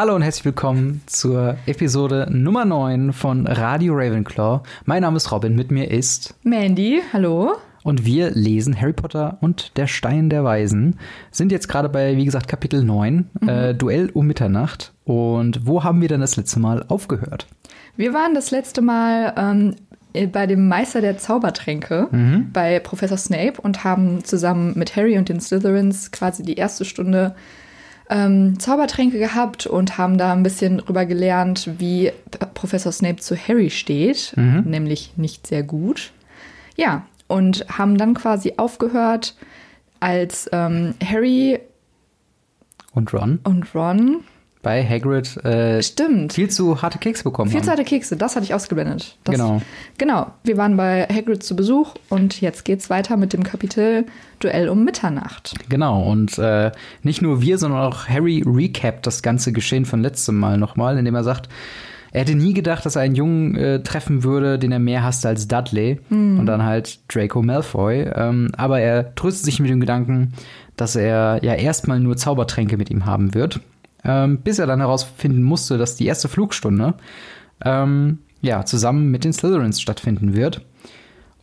Hallo und herzlich willkommen zur Episode Nummer 9 von Radio Ravenclaw. Mein Name ist Robin, mit mir ist Mandy, hallo. Und wir lesen Harry Potter und der Stein der Weisen. Sind jetzt gerade bei, wie gesagt, Kapitel 9, mhm. äh, Duell um Mitternacht. Und wo haben wir denn das letzte Mal aufgehört? Wir waren das letzte Mal ähm, bei dem Meister der Zaubertränke mhm. bei Professor Snape und haben zusammen mit Harry und den Slytherins quasi die erste Stunde ähm, Zaubertränke gehabt und haben da ein bisschen drüber gelernt, wie Professor Snape zu Harry steht, mhm. nämlich nicht sehr gut. Ja, und haben dann quasi aufgehört, als ähm, Harry und Ron und Ron bei Hagrid äh, Stimmt. viel zu harte Kekse bekommen Viel haben. zu harte Kekse, das hatte ich ausgeblendet. Das, genau. Genau. Wir waren bei Hagrid zu Besuch und jetzt geht's weiter mit dem Kapitel Duell um Mitternacht. Genau. Und äh, nicht nur wir, sondern auch Harry recapt das ganze Geschehen von letztem Mal nochmal, indem er sagt, er hätte nie gedacht, dass er einen Jungen äh, treffen würde, den er mehr hasste als Dudley. Mhm. Und dann halt Draco Malfoy. Ähm, aber er tröstet sich mit dem Gedanken, dass er ja erstmal nur Zaubertränke mit ihm haben wird ähm, bis er dann herausfinden musste, dass die erste Flugstunde ähm, ja, zusammen mit den Slytherins stattfinden wird.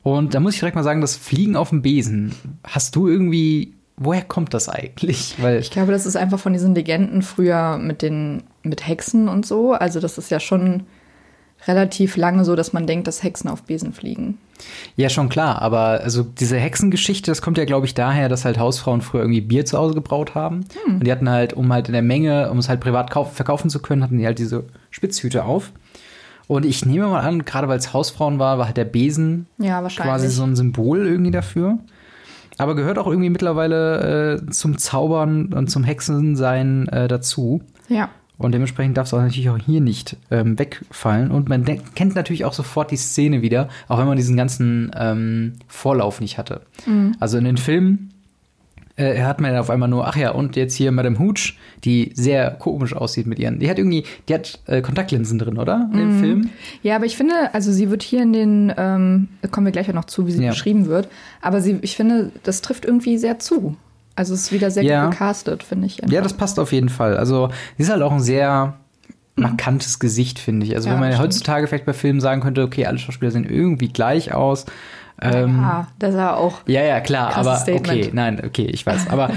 Und da muss ich direkt mal sagen, das Fliegen auf dem Besen, hast du irgendwie, woher kommt das eigentlich? Weil ich glaube, das ist einfach von diesen Legenden früher mit den, mit Hexen und so. Also das ist ja schon relativ lange so, dass man denkt, dass Hexen auf Besen fliegen. Ja, schon klar, aber also diese Hexengeschichte, das kommt ja, glaube ich, daher, dass halt Hausfrauen früher irgendwie Bier zu Hause gebraut haben. Hm. Und die hatten halt, um halt in der Menge, um es halt privat verkaufen zu können, hatten die halt diese Spitzhüte auf. Und ich nehme mal an, gerade weil es Hausfrauen war, war halt der Besen ja, quasi so ein Symbol irgendwie dafür. Aber gehört auch irgendwie mittlerweile äh, zum Zaubern und zum Hexensein äh, dazu. Ja. Und dementsprechend darf es auch natürlich auch hier nicht ähm, wegfallen. Und man kennt natürlich auch sofort die Szene wieder, auch wenn man diesen ganzen ähm, Vorlauf nicht hatte. Mhm. Also in den Filmen äh, hat man ja auf einmal nur, ach ja, und jetzt hier Madame Hooch, die sehr komisch aussieht mit ihren. Die hat irgendwie, die hat äh, Kontaktlinsen drin, oder? In dem mhm. Film. Ja, aber ich finde, also sie wird hier in den, ähm, kommen wir gleich auch noch zu, wie sie ja. beschrieben wird. Aber sie, ich finde, das trifft irgendwie sehr zu. Also es ist wieder sehr ja. gut gecastet, finde ich. Einfach. Ja, das passt auf jeden Fall. Also sie ist halt auch ein sehr markantes Gesicht, finde ich. Also ja, wenn man ja heutzutage vielleicht bei Filmen sagen könnte, okay, alle Schauspieler sehen irgendwie gleich aus. Ähm, ja, das ist auch. Ja, ja, klar, aber Statement. okay, nein, okay, ich weiß. Aber,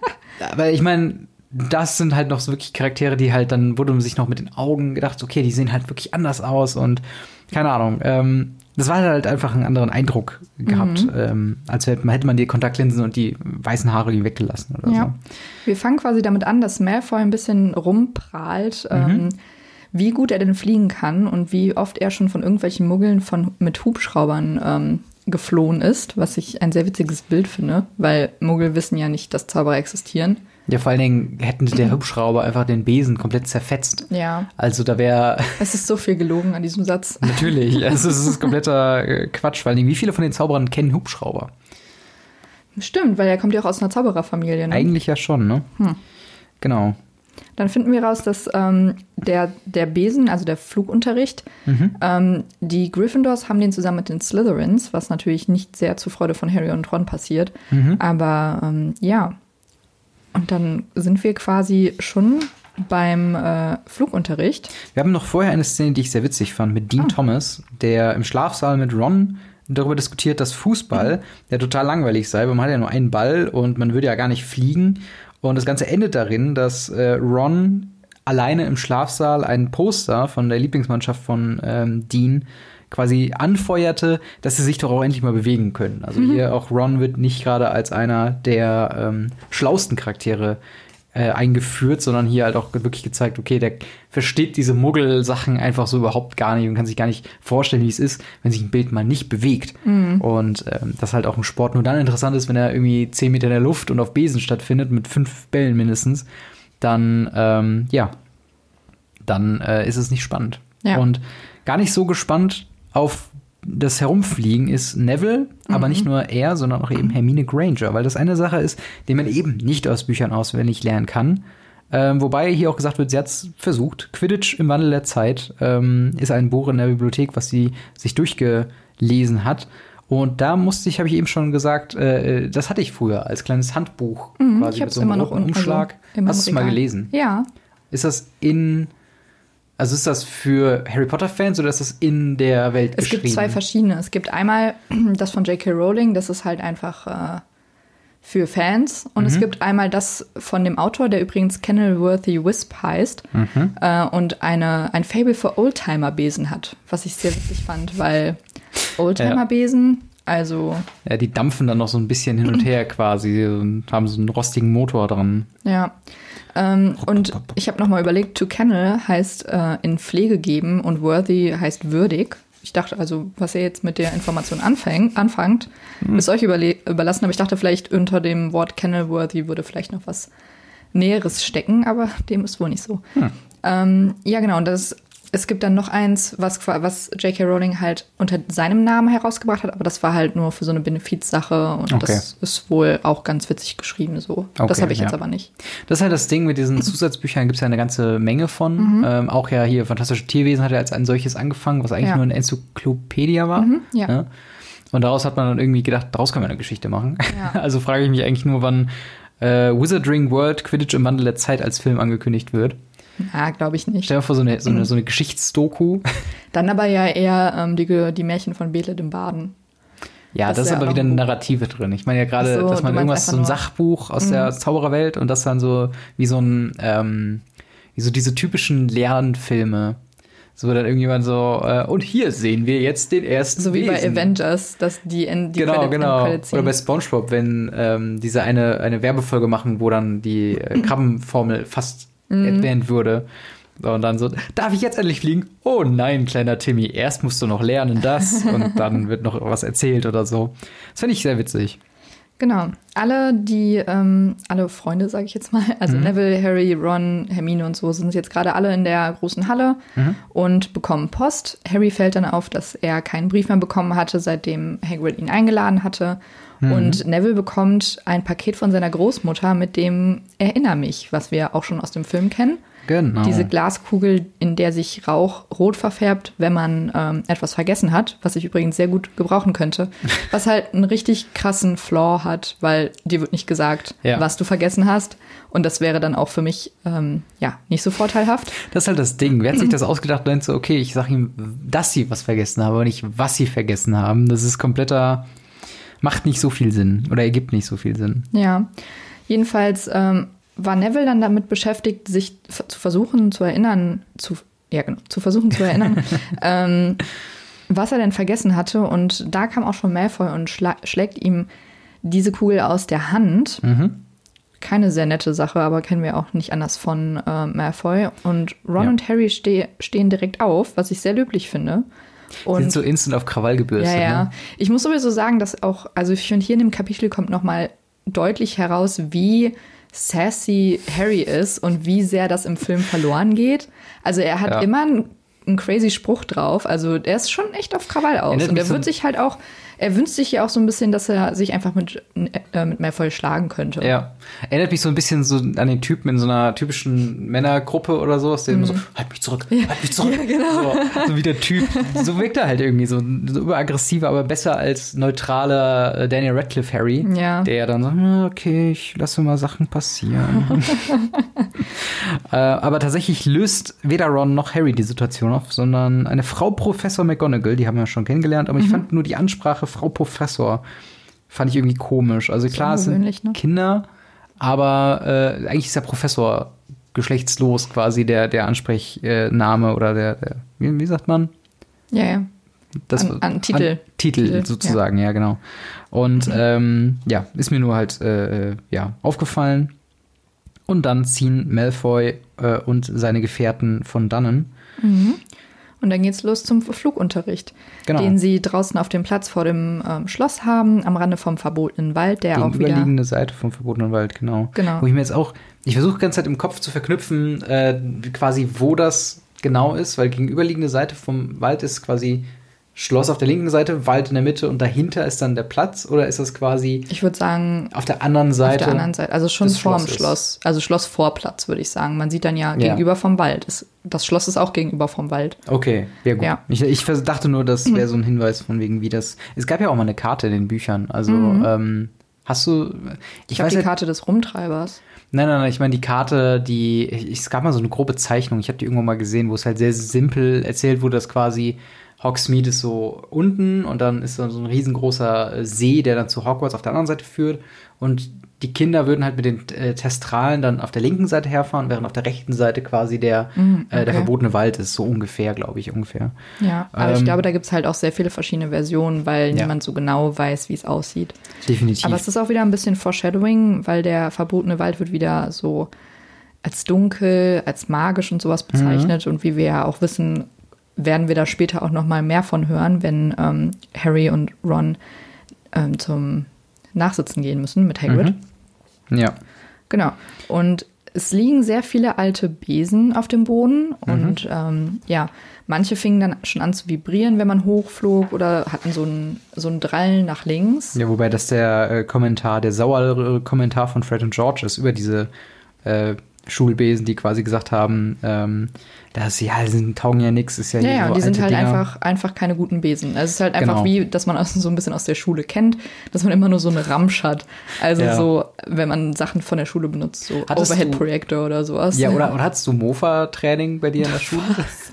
aber ich meine, das sind halt noch so wirklich Charaktere, die halt dann wurde man sich noch mit den Augen gedacht, okay, die sehen halt wirklich anders aus und keine Ahnung. Ähm, das war halt einfach einen anderen Eindruck gehabt, mhm. ähm, als hätte man, hätte man die Kontaktlinsen und die weißen Haare weggelassen oder ja. so. Wir fangen quasi damit an, dass Malfoy ein bisschen rumprahlt, mhm. ähm, wie gut er denn fliegen kann und wie oft er schon von irgendwelchen Muggeln von, mit Hubschraubern ähm, geflohen ist, was ich ein sehr witziges Bild finde, weil Muggel wissen ja nicht, dass Zauberer existieren. Ja, vor allen Dingen hätten der Hubschrauber einfach den Besen komplett zerfetzt. Ja. Also da wäre. Es ist so viel gelogen an diesem Satz. Natürlich. Es ist, es ist kompletter äh, Quatsch. Vor allen Dingen, wie viele von den Zauberern kennen Hubschrauber? Stimmt, weil er kommt ja auch aus einer Zaubererfamilie, ne? Eigentlich ja schon, ne? Hm. Genau. Dann finden wir raus, dass ähm, der, der Besen, also der Flugunterricht, mhm. ähm, die Gryffindors haben den zusammen mit den Slytherins, was natürlich nicht sehr zur Freude von Harry und Ron passiert. Mhm. Aber ähm, ja, und dann sind wir quasi schon beim äh, Flugunterricht. Wir haben noch vorher eine Szene, die ich sehr witzig fand, mit Dean oh. Thomas, der im Schlafsaal mit Ron darüber diskutiert, dass Fußball, mhm. der total langweilig sei, weil man hat ja nur einen Ball und man würde ja gar nicht fliegen. Und das Ganze endet darin, dass äh, Ron alleine im Schlafsaal ein Poster von der Lieblingsmannschaft von ähm, Dean quasi anfeuerte, dass sie sich doch auch endlich mal bewegen können. Also mhm. hier auch Ron wird nicht gerade als einer der ähm, schlausten Charaktere äh, eingeführt, sondern hier halt auch wirklich gezeigt, okay, der versteht diese Muggel-Sachen einfach so überhaupt gar nicht und kann sich gar nicht vorstellen, wie es ist, wenn sich ein Bild mal nicht bewegt. Mhm. Und ähm, das halt auch im Sport nur dann interessant ist, wenn er irgendwie zehn Meter in der Luft und auf Besen stattfindet, mit fünf Bällen mindestens, dann, ähm, ja, dann äh, ist es nicht spannend. Ja. Und gar nicht so gespannt auf das Herumfliegen ist Neville, mhm. aber nicht nur er, sondern auch eben Hermine Granger, weil das eine Sache ist, die man eben nicht aus Büchern auswendig lernen kann. Ähm, wobei hier auch gesagt wird, sie hat es versucht. Quidditch im Wandel der Zeit ähm, ist ein Buch in der Bibliothek, was sie sich durchgelesen hat. Und da musste ich, habe ich eben schon gesagt, äh, das hatte ich früher als kleines Handbuch mhm, quasi ich mit so einem immer noch Umschlag. Also Hast du es mal gelesen? Ja. ist das in also ist das für Harry Potter Fans oder ist das in der Welt es geschrieben? gibt zwei verschiedene. Es gibt einmal das von J.K. Rowling, das ist halt einfach äh, für Fans. Und es gibt einmal das von dem Autor, der übrigens Kenilworthy Wisp heißt äh, und eine, ein Fable für Oldtimer-Besen hat, was ich sehr witzig fand, weil Oldtimer-Besen, also Ja, die dampfen dann noch so ein bisschen hin und her quasi und haben so einen rostigen Motor dran. Ja. Ähm, und ich habe nochmal überlegt, to kennel heißt äh, in Pflege geben und worthy heißt würdig. Ich dachte also, was ihr jetzt mit der Information anfängt, anfangt, ist euch überlassen. Aber ich dachte vielleicht unter dem Wort kennel worthy würde vielleicht noch was Näheres stecken, aber dem ist wohl nicht so. Ähm, ja, genau. Und das, es gibt dann noch eins, was, was J.K. Rowling halt unter seinem Namen herausgebracht hat, aber das war halt nur für so eine Benefizsache und Okay. das ist wohl auch ganz witzig geschrieben so. das Okay, habe ich ja. jetzt aber nicht. Das ist halt das Ding mit diesen Zusatzbüchern, gibt es ja eine ganze Menge von. Ähm, auch ja hier Fantastische Tierwesen hat ja als ein solches angefangen, was eigentlich Ja. nur eine Enzyklopädie war. ja. Ne? Und daraus hat man dann irgendwie gedacht, daraus können wir eine Geschichte machen. Also frage ich mich eigentlich nur, wann äh, Wizarding World Quidditch im Wandel der Zeit als Film angekündigt wird. Ja, glaube ich nicht. Stell dir vor, so eine, so eine, so eine Geschichtsdoku. Dann aber ja eher ähm, die, die Märchen von Bele dem Baden. Ja, Das das, ist ja aber wieder ein eine. Narrative drin. Ich meine ja gerade, so, dass man irgendwas, so ein nur- Mhm. Sachbuch aus der Zaubererwelt und das dann so wie so ein, ähm, wie so diese typischen Lernfilme. So dann irgendjemand so, äh, und hier sehen wir jetzt den ersten So wie bei Wesen. Avengers, dass die, in, die Genau, Credit- genau. Credits Oder bei. SpongeBob, wenn ähm, diese eine, eine Werbefolge machen, wo dann die äh, Krabbenformel fast Mhm. erwähnt würde. So, Und dann so, darf ich jetzt endlich fliegen? Oh nein, kleiner Timmy, erst musst du noch lernen das und dann wird noch was erzählt oder so. Das finde ich sehr witzig. Genau. Alle, die, ähm, alle Freunde, sage ich jetzt mal, also Neville, Harry, Ron, Hermine und so, sind jetzt gerade alle in der großen Halle und bekommen Post. Harry fällt dann auf, dass er keinen Brief mehr bekommen hatte, seitdem Hagrid ihn eingeladen hatte. Und Neville bekommt ein Paket von seiner Großmutter mit dem Erinner mich, was wir auch schon aus dem Film kennen. Genau. Diese Glaskugel, in der sich Rauch rot verfärbt, wenn man ähm, etwas vergessen hat, was ich übrigens sehr gut gebrauchen könnte. Was halt einen richtig krassen Flaw hat, weil dir wird nicht gesagt, Ja. was du vergessen hast. Und das wäre dann auch für mich ähm, ja nicht so vorteilhaft. Das ist halt das Ding. Wer hat sich das ausgedacht und denkt so, okay, ich sag ihm, dass sie was vergessen haben, aber nicht, was sie vergessen haben. Das ist kompletter, macht nicht so viel Sinn oder ergibt nicht so viel Sinn. Ja. Jedenfalls ähm, war Neville dann damit beschäftigt, sich zu versuchen zu erinnern, zu, ja, genau, zu versuchen zu erinnern, ähm, was er denn vergessen hatte. Und da kam auch schon Malfoy und schla schlägt ihm diese Kugel aus der Hand. Keine sehr nette Sache, aber kennen wir auch nicht anders von äh, Malfoy. Und Ron Ja. und Harry ste stehen direkt auf, was ich sehr löblich finde. Und Sind so instant auf Krawall gebürstet. ja, ja. Ne? Ich muss sowieso sagen, dass auch, also ich finde, hier in dem Kapitel kommt nochmal deutlich heraus, wie sassy Harry ist und wie sehr das im Film verloren geht. Also er hat Ja. immer einen, einen crazy Spruch drauf. Also er ist schon echt auf Krawall aus. Erinnert und er wird sich halt auch, er wünscht sich ja auch so ein bisschen, dass er sich einfach mit, äh, mit Malfoy schlagen könnte. Ja. Erinnert mich so ein bisschen so an den Typen in so einer typischen Männergruppe oder so, aus dem Mhm. so, halt mich zurück, halt mich zurück. so, so wie der Typ. So wirkt er halt irgendwie so, so überaggressiver, aber besser als neutraler äh, Daniel Radcliffe Harry. Ja. Der dann so, "Ja, okay, ich lasse mal Sachen passieren. äh, aber tatsächlich löst weder Ron noch Harry die Situation auf, sondern eine Frau Professor McGonagall, die haben wir schon kennengelernt, Mhm. aber ich fand nur die Ansprache Frau Professor fand ich irgendwie komisch. Also klar, es sind ne? Kinder, aber äh, eigentlich ist der Professor geschlechtslos quasi der, der Ansprechname oder der, der wie, wie sagt man? ja. ja. Das, An- an Titel. Titel, Titel, sozusagen, ja, genau. Und ähm, ja, ist mir nur halt äh, äh, ja, aufgefallen. Und dann ziehen Malfoy äh, und seine Gefährten von dannen. Und dann geht's los zum Flugunterricht, Genau. den sie draußen auf dem Platz vor dem ähm, Schloss haben, am Rande vom verbotenen Wald, der auch wieder Gegenüberliegende Seite vom verbotenen Wald, genau. Genau. Wo ich mir jetzt auch, ich versuche die ganze Zeit im Kopf zu verknüpfen, äh, quasi wo das genau ist, weil gegenüberliegende Seite vom Wald ist quasi Schloss auf der linken Seite, Wald in der Mitte und dahinter ist dann der Platz oder ist das quasi Ich würde sagen, auf der anderen auf Seite? der anderen Seite, also schon vorm. Schloss, also Schlossvorplatz, würde ich sagen. Man sieht dann ja, Ja. gegenüber vom Wald. Es, das Schloss ist auch gegenüber vom Wald. Okay, ja gut. Ja. Ich, ich dachte nur, das wäre so ein Hinweis von wegen, wie das. Es gab ja auch mal eine Karte in den Büchern. Also Mhm. ähm, Hast du. Ich, ich habe die Karte des Rumtreibers. Nein, nein, nein, ich meine die Karte, die. Es gab mal so eine grobe Zeichnung, ich habe die irgendwann mal gesehen, wo es halt sehr simpel erzählt wurde, dass quasi Hogsmeade ist so unten und dann ist da so ein riesengroßer See, der dann zu Hogwarts auf der anderen Seite führt. Und die Kinder würden halt mit den äh, Testralen dann auf der linken Seite herfahren, während auf der rechten Seite quasi der, mm, okay. äh, der verbotene Wald ist. So ungefähr, glaube ich, ungefähr. Ja, aber ähm, ich glaube, da gibt es halt auch sehr viele verschiedene Versionen, weil ja. niemand so genau weiß, wie es aussieht. Definitiv. Aber es ist auch wieder ein bisschen Foreshadowing, weil der verbotene Wald wird wieder so als dunkel, als magisch und sowas bezeichnet. Mhm. Und wie wir ja auch wissen, werden wir da später auch noch mal mehr von hören, wenn ähm, Harry und Ron ähm, zum Nachsitzen gehen müssen mit Hagrid. Mhm. Ja. Genau. Und es liegen sehr viele alte Besen auf dem Boden mhm. und ähm, ja, manche fingen dann schon an zu vibrieren, wenn man hochflog oder hatten so ein, so ein Drallen nach links. Ja, wobei das der äh, Kommentar, der sauere Kommentar von Fred und George ist über diese äh, Schulbesen, die quasi gesagt haben, ähm, das ja, die taugen ja nichts, ist ja Ja, ja, so die sind halt einfach, einfach keine guten Besen. Also es ist halt einfach genau. wie, dass man so ein bisschen aus der Schule kennt, dass man immer nur so eine Ramsch hat. Also ja. so, wenn man Sachen von der Schule benutzt, so Overhead-Projektor oder sowas. Ja, oder, oder hattest du Mofa-Training bei dir in der Schule?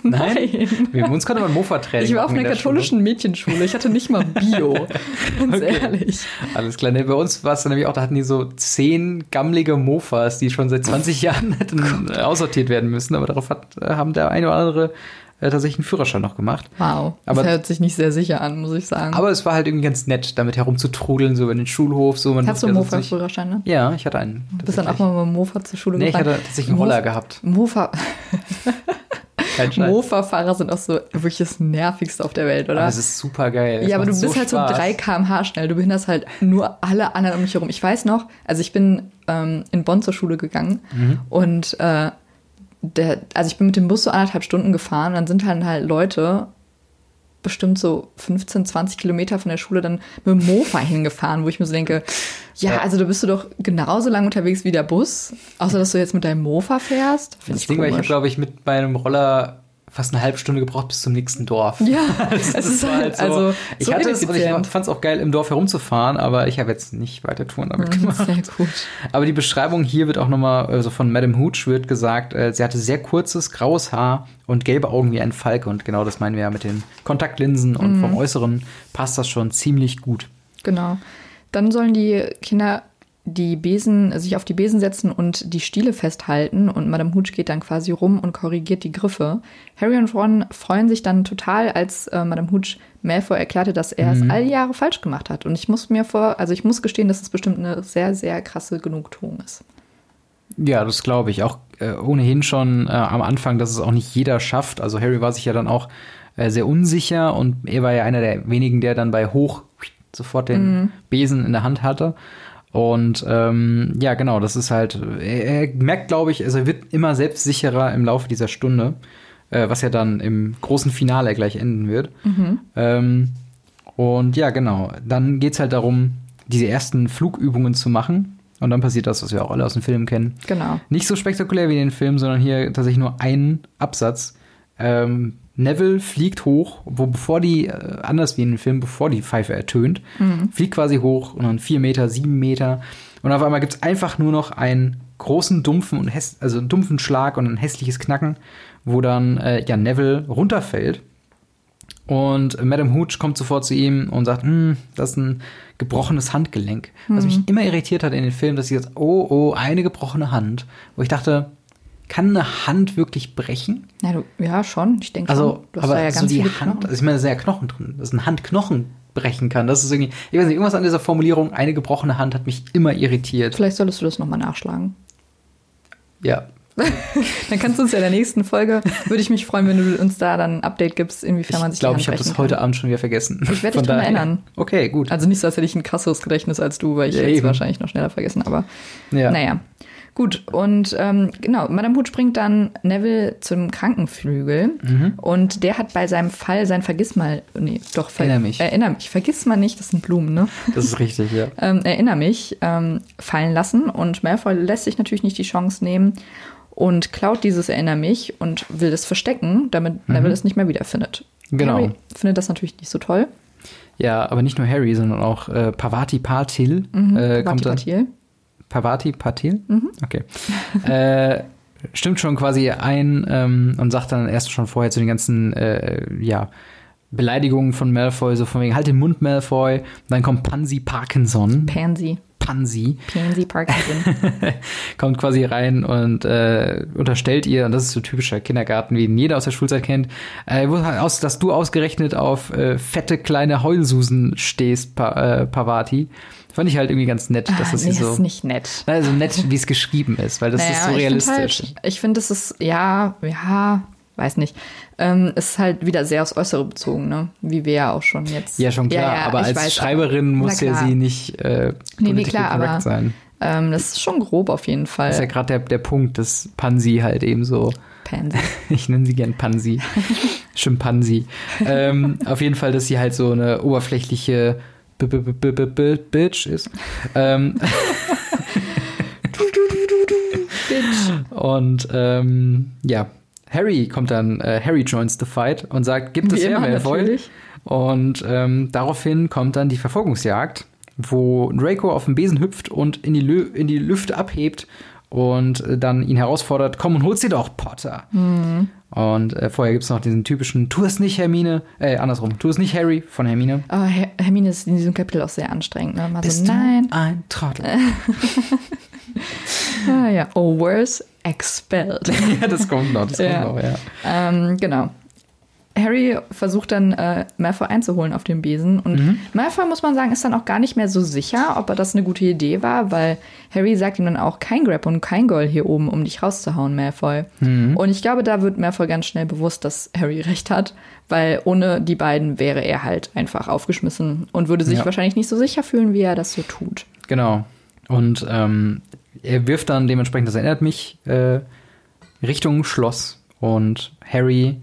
Nein. Nein. uns konnte man Mofa-Training Ich war auf einer katholischen Schule. Mädchenschule, ich hatte nicht mal Bio. Ganz okay. ehrlich. Alles klar. Nee, bei uns war es dann nämlich auch, da hatten die so zehn gammlige Mofas, die schon seit 20 Jahren hätten aussortiert werden müssen, aber darauf hat, äh, haben haben der eine oder andere äh, tatsächlich einen Führerschein noch gemacht. Wow. Aber, das hört sich nicht sehr sicher an, muss ich sagen. Aber es war halt irgendwie ganz nett, damit herumzutrudeln, so in den Schulhof. So. Man Hast du einen Mofa-Führerschein, ne? Ja, ich hatte einen. Du bist dann auch mal mit dem Mofa zur Schule nee, gefahren? Nee, ich hatte tatsächlich einen Roller gehabt. Mofa. Mofa-Fahrer sind auch so wirklich das Nervigste auf der Welt, oder? Aber es ist super geil. Ja, aber du bist so halt so 3 km/h schnell. Du behinderst halt nur alle anderen um mich herum. Ich weiß noch, also ich bin ähm, in Bonn zur Schule gegangen mhm. und äh, der, also ich bin mit dem Bus so anderthalb Stunden gefahren, dann sind halt halt Leute bestimmt so 15, 20 Kilometer von der Schule dann mit dem Mofa hingefahren, wo ich mir so denke, ja, also da bist du doch genauso lang unterwegs wie der Bus, außer dass du jetzt mit deinem Mofa fährst. Find das Ding war, ich habe, glaube ich, mit meinem Roller fast eine halbe Stunde gebraucht bis zum nächsten Dorf. Ja, das, es ist halt, so. also ich so hatte es und ich fand es auch geil, im Dorf herumzufahren, aber ich habe jetzt nicht weiter Touren damit mhm, gemacht. Sehr gut. Aber die Beschreibung hier wird auch nochmal, also von Madame Hooch wird gesagt, äh, sie hatte sehr kurzes, graues Haar und gelbe Augen wie ein Falke und genau das meinen wir ja mit den Kontaktlinsen und mhm. vom Äußeren passt das schon ziemlich gut. Genau. Dann sollen die Kinder die Besen, sich auf die Besen setzen und die Stiele festhalten und Madame Hooch geht dann quasi rum und korrigiert die Griffe. Harry und Ron freuen sich dann total, als äh, Madame Hooch Malfoy erklärte, dass er mhm. es all Jahre falsch gemacht hat. Und ich muss mir vor, also ich muss gestehen, dass es bestimmt eine sehr, sehr krasse Genugtuung ist. Ja, das glaube ich. Auch äh, ohnehin schon äh, am Anfang, dass es auch nicht jeder schafft. Also Harry war sich ja dann auch äh, sehr unsicher und er war ja einer der wenigen, der dann bei Hoch sofort den mhm. Besen in der Hand hatte. Und ähm, ja, genau, das ist halt, er, er merkt, glaube ich, also er wird immer selbstsicherer im Laufe dieser Stunde, äh, was ja dann im großen Finale gleich enden wird. Mhm. Ähm, und ja, genau, dann geht's halt darum, diese ersten Flugübungen zu machen. Und dann passiert das, was wir auch alle aus dem Film kennen. Genau. Nicht so spektakulär wie in den Film, sondern hier tatsächlich nur ein Absatz. Ähm, Neville fliegt hoch, wo bevor die, äh, anders wie in dem Film, bevor die Pfeife ertönt, mhm. fliegt quasi hoch und dann vier Meter, sieben Meter. Und auf einmal gibt es einfach nur noch einen großen, dumpfen und also einen dumpfen Schlag und ein hässliches Knacken, wo dann äh, ja Neville runterfällt. Und Madame Hooch kommt sofort zu ihm und sagt, hm, das ist ein gebrochenes Handgelenk. Mhm. Was mich immer irritiert hat in den Filmen, dass sie jetzt, oh, oh, eine gebrochene Hand. Wo ich dachte, kann eine Hand wirklich brechen? Ja, du, ja schon. Ich denke also, schon. Aber ja ganz so die Hand, Knochen. also ich meine, da sind ja Knochen drin, dass ein Handknochen brechen kann. Das ist irgendwie, ich weiß nicht, irgendwas an dieser Formulierung, eine gebrochene Hand hat mich immer irritiert. Vielleicht solltest du das nochmal nachschlagen. Ja. dann kannst du uns ja in der nächsten Folge, würde ich mich freuen, wenn du uns da dann ein Update gibst, inwiefern ich man sich glaub, Ich glaube, ich habe das heute Abend schon wieder vergessen. Ich werde dich daran erinnern. Okay, gut. Also nicht so, als hätte ich ein krasses Gedächtnis als du, weil ich ja, jetzt wahrscheinlich noch schneller vergessen, aber ja. naja. Gut, und ähm, genau, Madame Hooch bringt dann Neville zum Krankenflügel mhm. und der hat bei seinem Fall sein Vergissmal, nee, doch, ver erinner mich. Erinner mich, vergiss mal nicht, das sind Blumen, ne? Das ist richtig, ja. ähm, erinner mich, ähm, fallen lassen und Malfoy lässt sich natürlich nicht die Chance nehmen und klaut dieses Erinner mich und will es verstecken, damit mhm. Neville es nicht mehr wiederfindet. Genau. Harry findet das natürlich nicht so toll. Ja, aber nicht nur Harry, sondern auch äh, Pavati Patil Mhm, äh, kommt dann. Patil. Pavati Patil? Okay. äh, stimmt schon quasi ein ähm, und sagt dann erst schon vorher zu den ganzen, äh, ja, Beleidigungen von Malfoy, so von wegen, halt den Mund, Malfoy. Dann kommt Pansy Parkinson. Pansy. Pansy. Pansy Parkinson. kommt quasi rein und äh, unterstellt ihr, und das ist so typischer Kindergarten, wie ihn jeder aus der Schulzeit kennt, äh, aus, dass du ausgerechnet auf äh, fette kleine Heulsusen stehst, pa äh, Pavati. Fand ich halt irgendwie ganz nett, dass ah, das nee, hier so. ist nicht nett. Also nett, wie es geschrieben ist, weil das ist so Naja, realistisch. Ich finde, halt, find, es ist, ja, ja, weiß nicht. Ähm, ist halt wieder sehr aufs Äußere bezogen, ne? Wie wir ja auch schon jetzt. ja, schon klar, ja, aber ich als weiß, Schreiberin aber- muss ja sie nicht äh, Nee, nee, klar, aber- sein. Ähm, das ist schon grob auf jeden Fall. Das ist ja gerade der, der Punkt, dass Pansy halt eben so Pansy. Ich nenne sie gern Pansy. Schimpansi. ähm, auf jeden Fall, dass sie halt so eine oberflächliche B -b -b Bitch ist. Ähm, Bitch. und ähm, ja, Harry kommt dann, äh, Harry joins the fight und sagt, gibt es Wie her, immer, Malfoy? Und ähm, daraufhin kommt dann die Verfolgungsjagd, wo Draco auf den Besen hüpft und in die, Lü in die Lüfte abhebt und äh, dann ihn herausfordert, komm und hol sie doch, Potter. Mhm. Und äh, vorher gibt es noch diesen typischen, tu es nicht, Hermine, äh, andersrum, tu es nicht, Harry, von Hermine. Aber Her Hermine ist in diesem Kapitel auch sehr anstrengend, ne? Mal so, nein. ein Trottel? Ah, ja. Oh, worse, expelled. ja, das kommt noch, das Ja. kommt noch, ja. ähm, genau. Harry versucht dann äh, Malfoy einzuholen auf dem Besen und Mhm. Malfoy muss man sagen ist dann auch gar nicht mehr so sicher, ob er das eine gute Idee war, weil Harry sagt ihm dann auch kein Grab und kein Goal hier oben, um dich rauszuhauen, Malfoy. Mhm. Und ich glaube, da wird Malfoy ganz schnell bewusst, dass Harry recht hat, weil ohne die beiden wäre er halt einfach aufgeschmissen und würde sich Ja. wahrscheinlich nicht so sicher fühlen, wie er das so tut. Genau. Und ähm, er wirft dann dementsprechend, das erinnert mich, äh, Richtung Schloss. Und Harry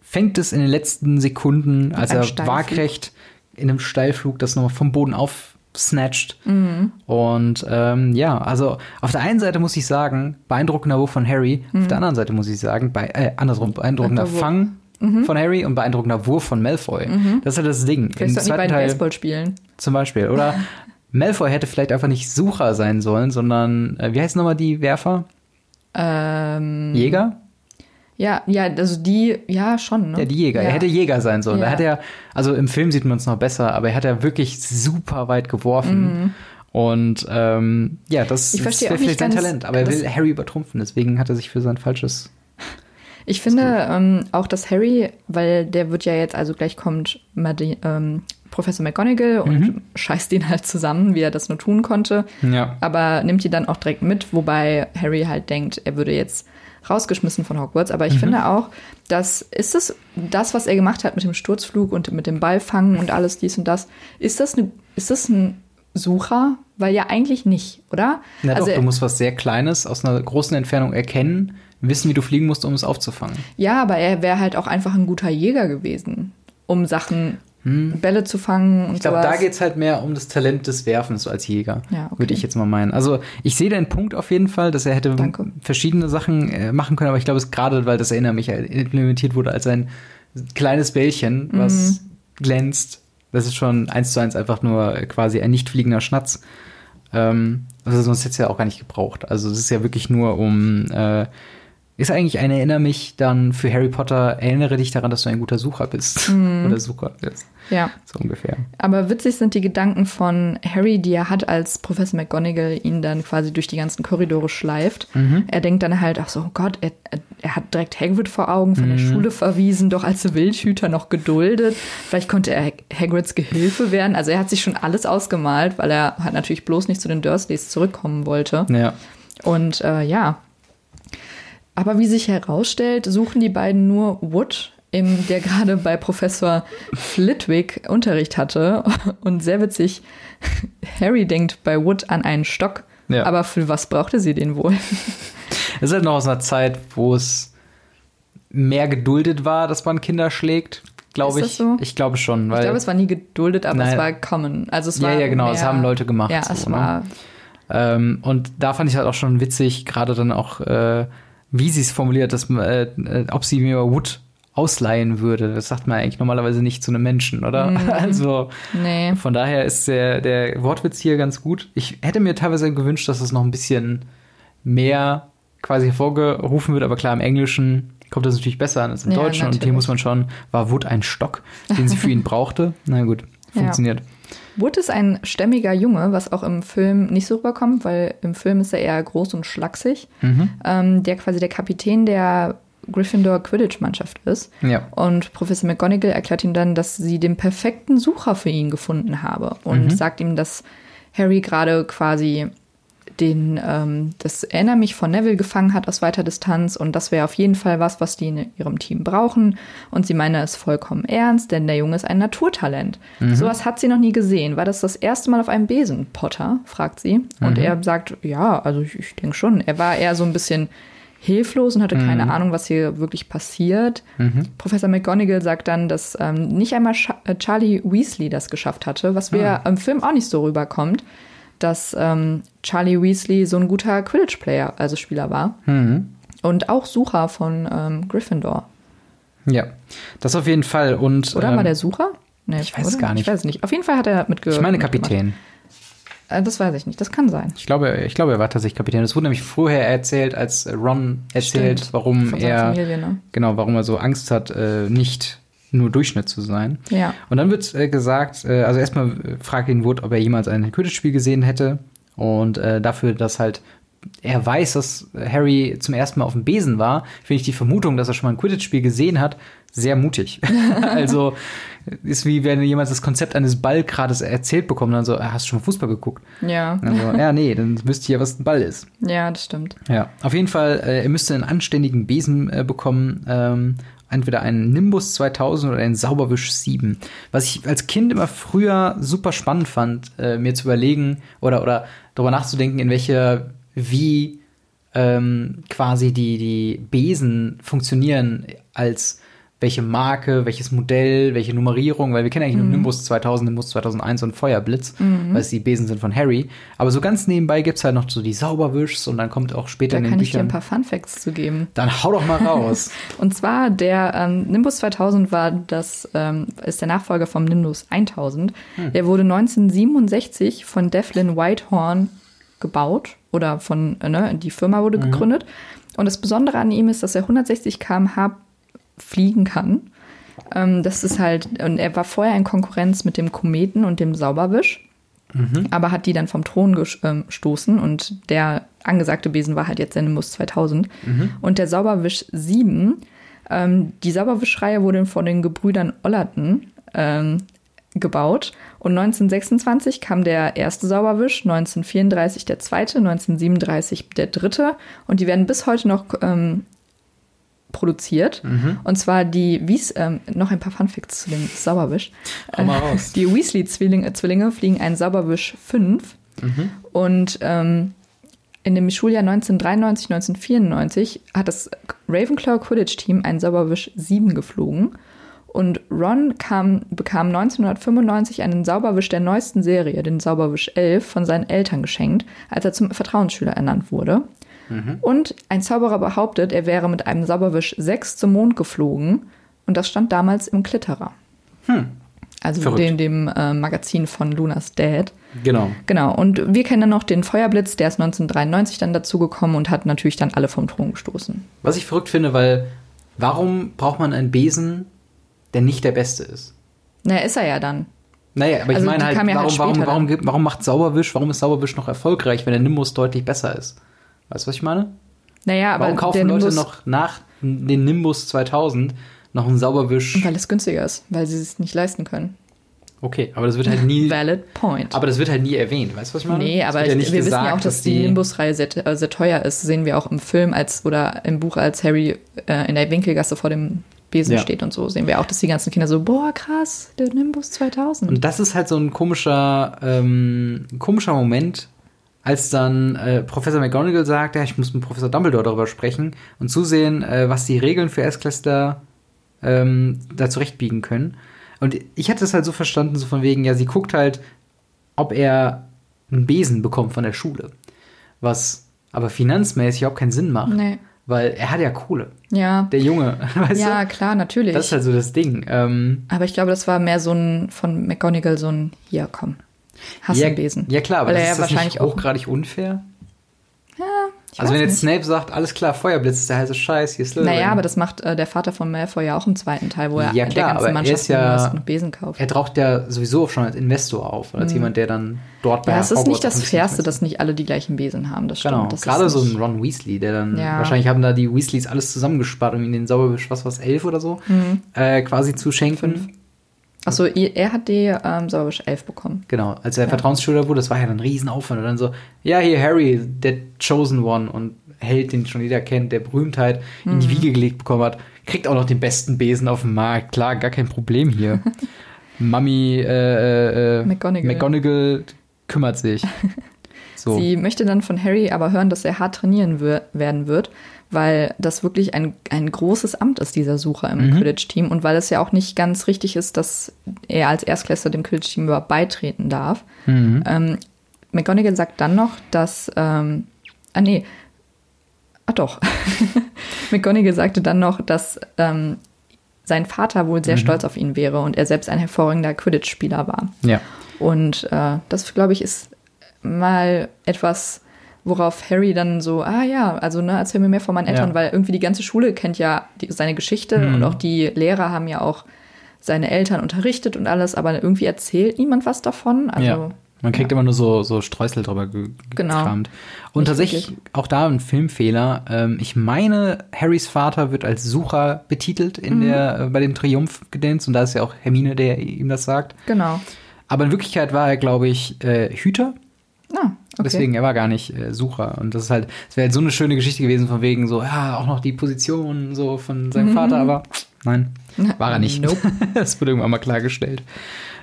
fängt es in den letzten Sekunden, als er Steilflug. waagrecht in einem Steilflug das nochmal vom Boden aufsnatcht. Mhm. Und ähm, ja, also auf der einen Seite muss ich sagen, beeindruckender Wurf von Harry. Auf der anderen Seite muss ich sagen, bei, äh, andersrum, beeindruckender Wurf. Fang von Harry und beeindruckender Wurf von Malfoy. Das ist ja das Ding. Vielleicht sollten die beiden Baseball spielen. Zum Beispiel. Oder Malfoy hätte vielleicht einfach nicht Sucher sein sollen, sondern, äh, wie heißt nochmal die Werfer? Ähm, Jäger? ja, ja, also die, ja, schon, ne? Ja, die Jäger. Ja. Er hätte Jäger sein sollen. Ja. Er hat ja, also im Film sieht man es noch besser, aber er hat ja wirklich super weit geworfen. Und ähm, ja, das, Mhm. Ich das verstehe wäre vielleicht sein Talent. Aber er will Harry übertrumpfen, deswegen hat er sich für sein falsches. Ich finde ähm, auch, dass Harry, weil der wird ja jetzt, also gleich kommt Madi, ähm, Professor McGonagall und Mhm. scheißt ihn halt zusammen, wie er das nur tun konnte. Ja. Aber nimmt die dann auch direkt mit, wobei Harry halt denkt, er würde jetzt rausgeschmissen von Hogwarts. Aber ich finde auch, dass ist es das, was er gemacht hat mit dem Sturzflug und mit dem Ballfangen und alles dies und das, ist das, eine, ist das ein Sucher? Weil ja eigentlich nicht, oder? Na also doch, du musst was sehr Kleines aus einer großen Entfernung erkennen, wissen, wie du fliegen musst, um es aufzufangen. Ja, aber er wäre halt auch einfach ein guter Jäger gewesen, um Sachen, Bälle zu fangen und Hm. Ich glaube, da geht es halt mehr um das Talent des Werfens als Jäger, Ja, okay. würde ich jetzt mal meinen. Also ich sehe den Punkt auf jeden Fall, dass er hätte Danke. verschiedene Sachen äh, machen können, aber ich glaube, es ist gerade, weil das erinnert mich, äh, implementiert wurde als ein kleines Bällchen, was Mhm. glänzt. Das ist schon eins zu eins einfach nur quasi ein nicht fliegender Schnatz. Ähm, also sonst hätte es ja auch gar nicht gebraucht. Also es ist ja wirklich nur um äh, ist eigentlich ein Erinner mich dann für Harry Potter, erinnere dich daran, dass du ein guter Sucher bist. Mhm. Oder Sucher bist. Ja, So ungefähr. aber witzig sind die Gedanken von Harry, die er hat, als Professor McGonagall ihn dann quasi durch die ganzen Korridore schleift. Mhm. Er denkt dann halt, ach so, oh Gott, er, er hat direkt Hagrid vor Augen, von der Mhm. Schule verwiesen, doch als Wildhüter noch geduldet. Vielleicht konnte er Hagrids Gehilfe werden. Also er hat sich schon alles ausgemalt, weil er halt natürlich bloß nicht zu den Dursleys zurückkommen wollte. Ja. Und äh, ja. Aber wie sich herausstellt, suchen die beiden nur Wood, im, der gerade bei Professor Flitwick Unterricht hatte. Und sehr witzig, Harry denkt bei Wood an einen Stock. Ja. Aber für was brauchte sie den wohl? Es ist halt noch aus einer Zeit, wo es mehr geduldet war, dass man Kinder schlägt, glaube ich. so? Ich glaube schon, weil ich glaube, es war nie geduldet, aber es Nein. war common. Also es Ja, war ja, genau, es haben Leute gemacht, Ja, so, es ne? war ähm, und da fand ich halt auch schon witzig, gerade dann auch, äh, wie sie es formuliert, dass äh, äh, ob sie mir Wood ausleihen würde. Das sagt man eigentlich normalerweise nicht zu einem Menschen, oder? Mhm. Also Nee. von daher ist der, der Wortwitz hier ganz gut. Ich hätte mir teilweise gewünscht, dass es noch ein bisschen mehr quasi hervorgerufen wird, aber klar, im Englischen kommt das natürlich besser an als im Ja, Deutschen. Und hier natürlich. muss man schon, war Wood ein Stock, den sie für ihn brauchte? Na gut, Ja. Wood ist ein stämmiger Junge, was auch im Film nicht so rüberkommt, weil im Film ist er eher groß und schlaksig, Mhm. ähm, der quasi der Kapitän der Gryffindor Quidditch-Mannschaft ist. Ja. Und Professor McGonagall erklärt ihm dann, dass sie den perfekten Sucher für ihn gefunden habe und Mhm. sagt ihm, dass Harry gerade quasi den, ähm, das Erinnere mich von Neville gefangen hat aus weiter Distanz und das wäre auf jeden Fall was, was die in ihrem Team brauchen. Und sie meine es vollkommen ernst, denn der Junge ist ein Naturtalent. Sowas hat sie noch nie gesehen. War das das erste Mal auf einem Besen, Potter? fragt sie. Und er sagt, ja, also ich, ich denke schon. Er war eher so ein bisschen hilflos und hatte keine Ahnung, was hier wirklich passiert. Professor McGonagall sagt dann, dass ähm, nicht einmal Scha äh, Charlie Weasley das geschafft hatte, was wir im Film auch nicht so rüberkommt, dass ähm, Charlie Weasley so ein guter Quidditch-Player, also Spieler war. Mhm. Und auch Sucher von ähm, Gryffindor. Ja, das auf jeden Fall. Und, Oder ähm, war der Sucher? Nee, ich weiß es gar nicht. Ich weiß es nicht. Auf jeden Fall hat er mitge Ich meine. Kapitän. Äh, das weiß ich nicht. Das kann sein. Ich glaube, ich glaube, er war tatsächlich Kapitän. Das wurde nämlich vorher erzählt, als Ron erzählt, Stimmt. warum er Familie, ne? genau, warum er so Angst hat, äh, nicht nur Durchschnitt zu sein. Ja. Und dann wird äh, gesagt, äh, also erstmal äh, fragt ihn Wood, ob er jemals ein Quidditch-Spiel gesehen hätte. Und äh, dafür, dass halt er weiß, dass Harry zum ersten Mal auf dem Besen war, finde ich die Vermutung, dass er schon mal ein Quidditch-Spiel gesehen hat, sehr mutig. also ist wie wenn jemand das Konzept eines Ballgrades erzählt bekommt, dann so, "Ah, hast du schon mal Fußball geguckt? Ja. Also, ja, nee, dann wüsste ich ja, was ein Ball ist. Ja, das stimmt. Ja, auf jeden Fall, äh, er müsste einen anständigen Besen äh, bekommen. Ähm, entweder einen Nimbus 2000 oder einen Sauberwisch 7. Was ich als Kind immer früher super spannend fand, äh, mir zu überlegen oder, oder darüber nachzudenken, in welcher, wie ähm, quasi die, die Besen funktionieren als welche Marke, welches Modell, welche Nummerierung, weil wir kennen eigentlich nur Nimbus 2000, Nimbus 2001 und Feuerblitz, weil es die Besen sind von Harry. Aber so ganz nebenbei gibt's halt noch so die Sauberwischs und dann kommt auch später Da in den kann ich dir Büchern. ein paar Fun Facts zu geben. dann hau doch mal raus. Und zwar der ähm, Nimbus 2000 war das ähm, ist der Nachfolger vom Nimbus 1000. Hm. Der wurde 1967 von Devlin Whitehorn gebaut oder von äh, ne, die Firma wurde Mhm. gegründet. Und das Besondere an ihm ist, dass er 160 km/h fliegen kann. Ähm, das ist halt und er war vorher in Konkurrenz mit dem Kometen und dem Sauberwisch. Aber hat die dann vom Thron ähm, gestoßen und der angesagte Besen war halt jetzt der Nimbus 2000. Und der Sauberwisch 7, ähm, die Sauberwischreihe wurde von den Gebrüdern Ollerton ähm, gebaut. Und 1926 kam der erste Sauberwisch, 1934 der zweite, 1937 der dritte. Und die werden bis heute noch ähm, produziert. Und zwar die Wies, ähm, noch ein paar Funfacts zu dem Sauberwisch. Hau mal raus. Die Weasley-Zwillinge Zwillinge fliegen einen Sauberwisch 5 und ähm, in dem Schuljahr 1993, 1994 hat das Ravenclaw Quidditch-Team einen Sauberwisch 7 geflogen. Und Ron kam, bekam 1995 einen Sauberwisch der neuesten Serie, den Sauberwisch 11, von seinen Eltern geschenkt, als er zum Vertrauensschüler ernannt wurde. Und ein Zauberer behauptet, er wäre mit einem Sauberwisch 6 zum Mond geflogen. Und das stand damals im Klitterer. Also Verrückt. dem, dem äh, Magazin von Lunas Dad. Genau. Genau, und wir kennen dann noch den Feuerblitz, der ist 1993 dann dazugekommen und hat natürlich dann alle vom Thron gestoßen. Was ich verrückt finde, weil warum braucht man einen Besen, der nicht der beste ist? Naja, ist er ja dann. Naja, aber Also ich meine halt, ja halt warum, warum, warum, warum macht Sauberwisch, warum ist Sauberwisch noch erfolgreich, wenn der Nimbus deutlich besser ist? Weißt du, was ich meine? Naja, aber Warum kaufen Leute Nimbus, noch nach den Nimbus 2000 noch einen Sauberwisch? Weil es günstiger ist, weil sie es nicht leisten können. Okay, aber das wird halt nie, Valid point. aber das wird halt nie erwähnt. Weißt du, was ich meine? Nee, aber ja ich, wir gesagt, wissen ja auch, dass, die, Nimbus-Reihe sehr, äh, sehr teuer ist. Sehen wir auch im Film als oder im Buch, als Harry äh, in der Winkelgasse vor dem Besen Ja. steht und so. Sehen wir auch, dass die ganzen Kinder so, boah, krass, der Nimbus 2000. Und das ist halt so ein komischer, ähm, ein komischer Moment, als dann äh, Professor McGonagall sagt, ja, ich muss mit Professor Dumbledore darüber sprechen und zusehen, äh, was die Regeln für Erstklässler ähm, da zurechtbiegen können. Und ich hatte es halt so verstanden, so von wegen, ja, sie guckt halt, ob er einen Besen bekommt von der Schule. Was aber finanzmäßig überhaupt keinen Sinn macht. Nee. Weil er hat ja Kohle. Ja. Der Junge, weißt ja, du? klar, natürlich. Das ist halt so das Ding. Ähm, aber ich glaube, das war mehr so ein von McGonagall so ein hier komm. Hast ja. Ja klar, aber Weil das er ja ist das wahrscheinlich nicht auch hochgradig unfair. Ich Also wenn jetzt nicht. Snape sagt, alles klar, Feuerblitz ist der heiße Scheiß, hier ist Slytherin. Naja, aber das macht äh, der Vater von Malfoy ja auch im zweiten Teil, wo er Ja, klar, der ganzen er Mannschaft ist ja- einen Besen kauft. Er taucht ja sowieso schon als Investor auf, als jemand, der dann dort bei Mhm. Ja, es ist Hogwarts nicht auch das Fairste, dass nicht alle die gleichen Besen haben. Das stimmt. Genau, gerade ist so ein Ron Weasley, der dann, Ja. wahrscheinlich haben da die Weasleys alles zusammengespart, um ihm den Sauerwisch, was elf oder so, äh, quasi zu schenken. Achso, er hat die ähm, Sauerwisch 11 bekommen. Genau, als er Vertrauensschüler wurde, das war ja dann ein Riesenaufwand. Und dann so, ja, hier Harry, der Chosen One und Held, den schon jeder kennt, der Berühmtheit in Mhm. die Wiege gelegt bekommen hat, kriegt auch noch den besten Besen auf dem Markt. Klar, gar kein Problem hier. Mami äh, äh, McGonagall. McGonagall kümmert sich. So. Sie möchte dann von Harry aber hören, dass er hart trainieren werden wird, weil das wirklich ein, ein großes Amt ist, dieser Sucher im Mhm. Quidditch-Team. Und weil es ja auch nicht ganz richtig ist, dass er als Erstklässler dem Quidditch-Team überhaupt beitreten darf. Mhm. Ähm, McGonagall sagt dann noch, dass. Ähm, ah, nee. Ah, doch. McGonagall sagte dann noch, dass ähm, sein Vater wohl Mhm. sehr stolz auf ihn wäre und er selbst ein hervorragender Quidditch-Spieler war. Ja. Und äh, das, glaube ich, ist mal etwas, worauf Harry dann so, ah ja, also ne, erzähl mir mehr von meinen Eltern, Ja. weil irgendwie die ganze Schule kennt ja die, seine Geschichte Mhm. und auch die Lehrer haben ja auch seine Eltern unterrichtet und alles, aber irgendwie erzählt niemand was davon. Also ja. Man kriegt immer nur so, so Streusel drüber ge Genau. gekramt. Und Nicht tatsächlich wirklich. auch da ein Filmfehler. Ähm, ich meine, Harrys Vater wird als Sucher betitelt in Mhm. der, äh, bei dem Triumphgedöns und da ist ja auch Hermine, der ihm das sagt. genau. Aber in Wirklichkeit war er, glaube ich, äh, Hüter. Ah, okay. Deswegen, er war gar nicht äh, Sucher. Und das ist halt, es wäre halt so eine schöne Geschichte gewesen, von wegen so, ja, auch noch die Position so von seinem Vater, aber nein, war er nicht. Mhm. Nope. das wurde irgendwann mal klargestellt.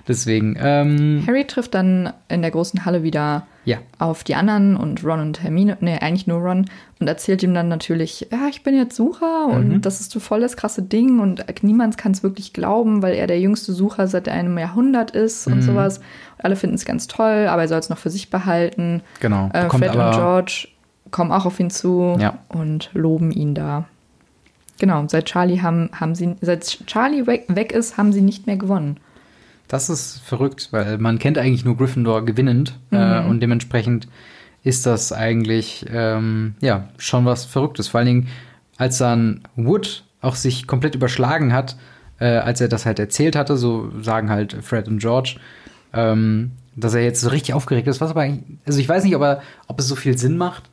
Deswegen, ähm, Harry trifft dann in der großen Halle wieder ja. auf die anderen und Ron und Hermine, nee, eigentlich nur Ron, und erzählt ihm dann natürlich, ja, ich bin jetzt Sucher und Mhm. das ist so voll das krasse Ding und niemand kann es wirklich glauben, weil er der jüngste Sucher seit einem Jahrhundert ist Mhm. und sowas. Alle finden es ganz toll, aber er soll es noch für sich behalten. Genau. Äh, Fred und George kommen auch auf ihn zu Ja. und loben ihn da. Genau, seit Charlie haben, haben sie, seit Charlie weg, weg ist, haben sie nicht mehr gewonnen. Das ist verrückt, weil man kennt eigentlich nur Gryffindor gewinnend äh, Mhm. und dementsprechend ist das eigentlich ähm, ja schon was Verrücktes. Vor allen Dingen, als dann Wood auch sich komplett überschlagen hat, äh, als er das halt erzählt hatte, so sagen halt Fred und George, ähm, dass er jetzt so richtig aufgeregt ist. Was aber eigentlich, also ich weiß nicht, ob, er, ob es so viel Sinn macht,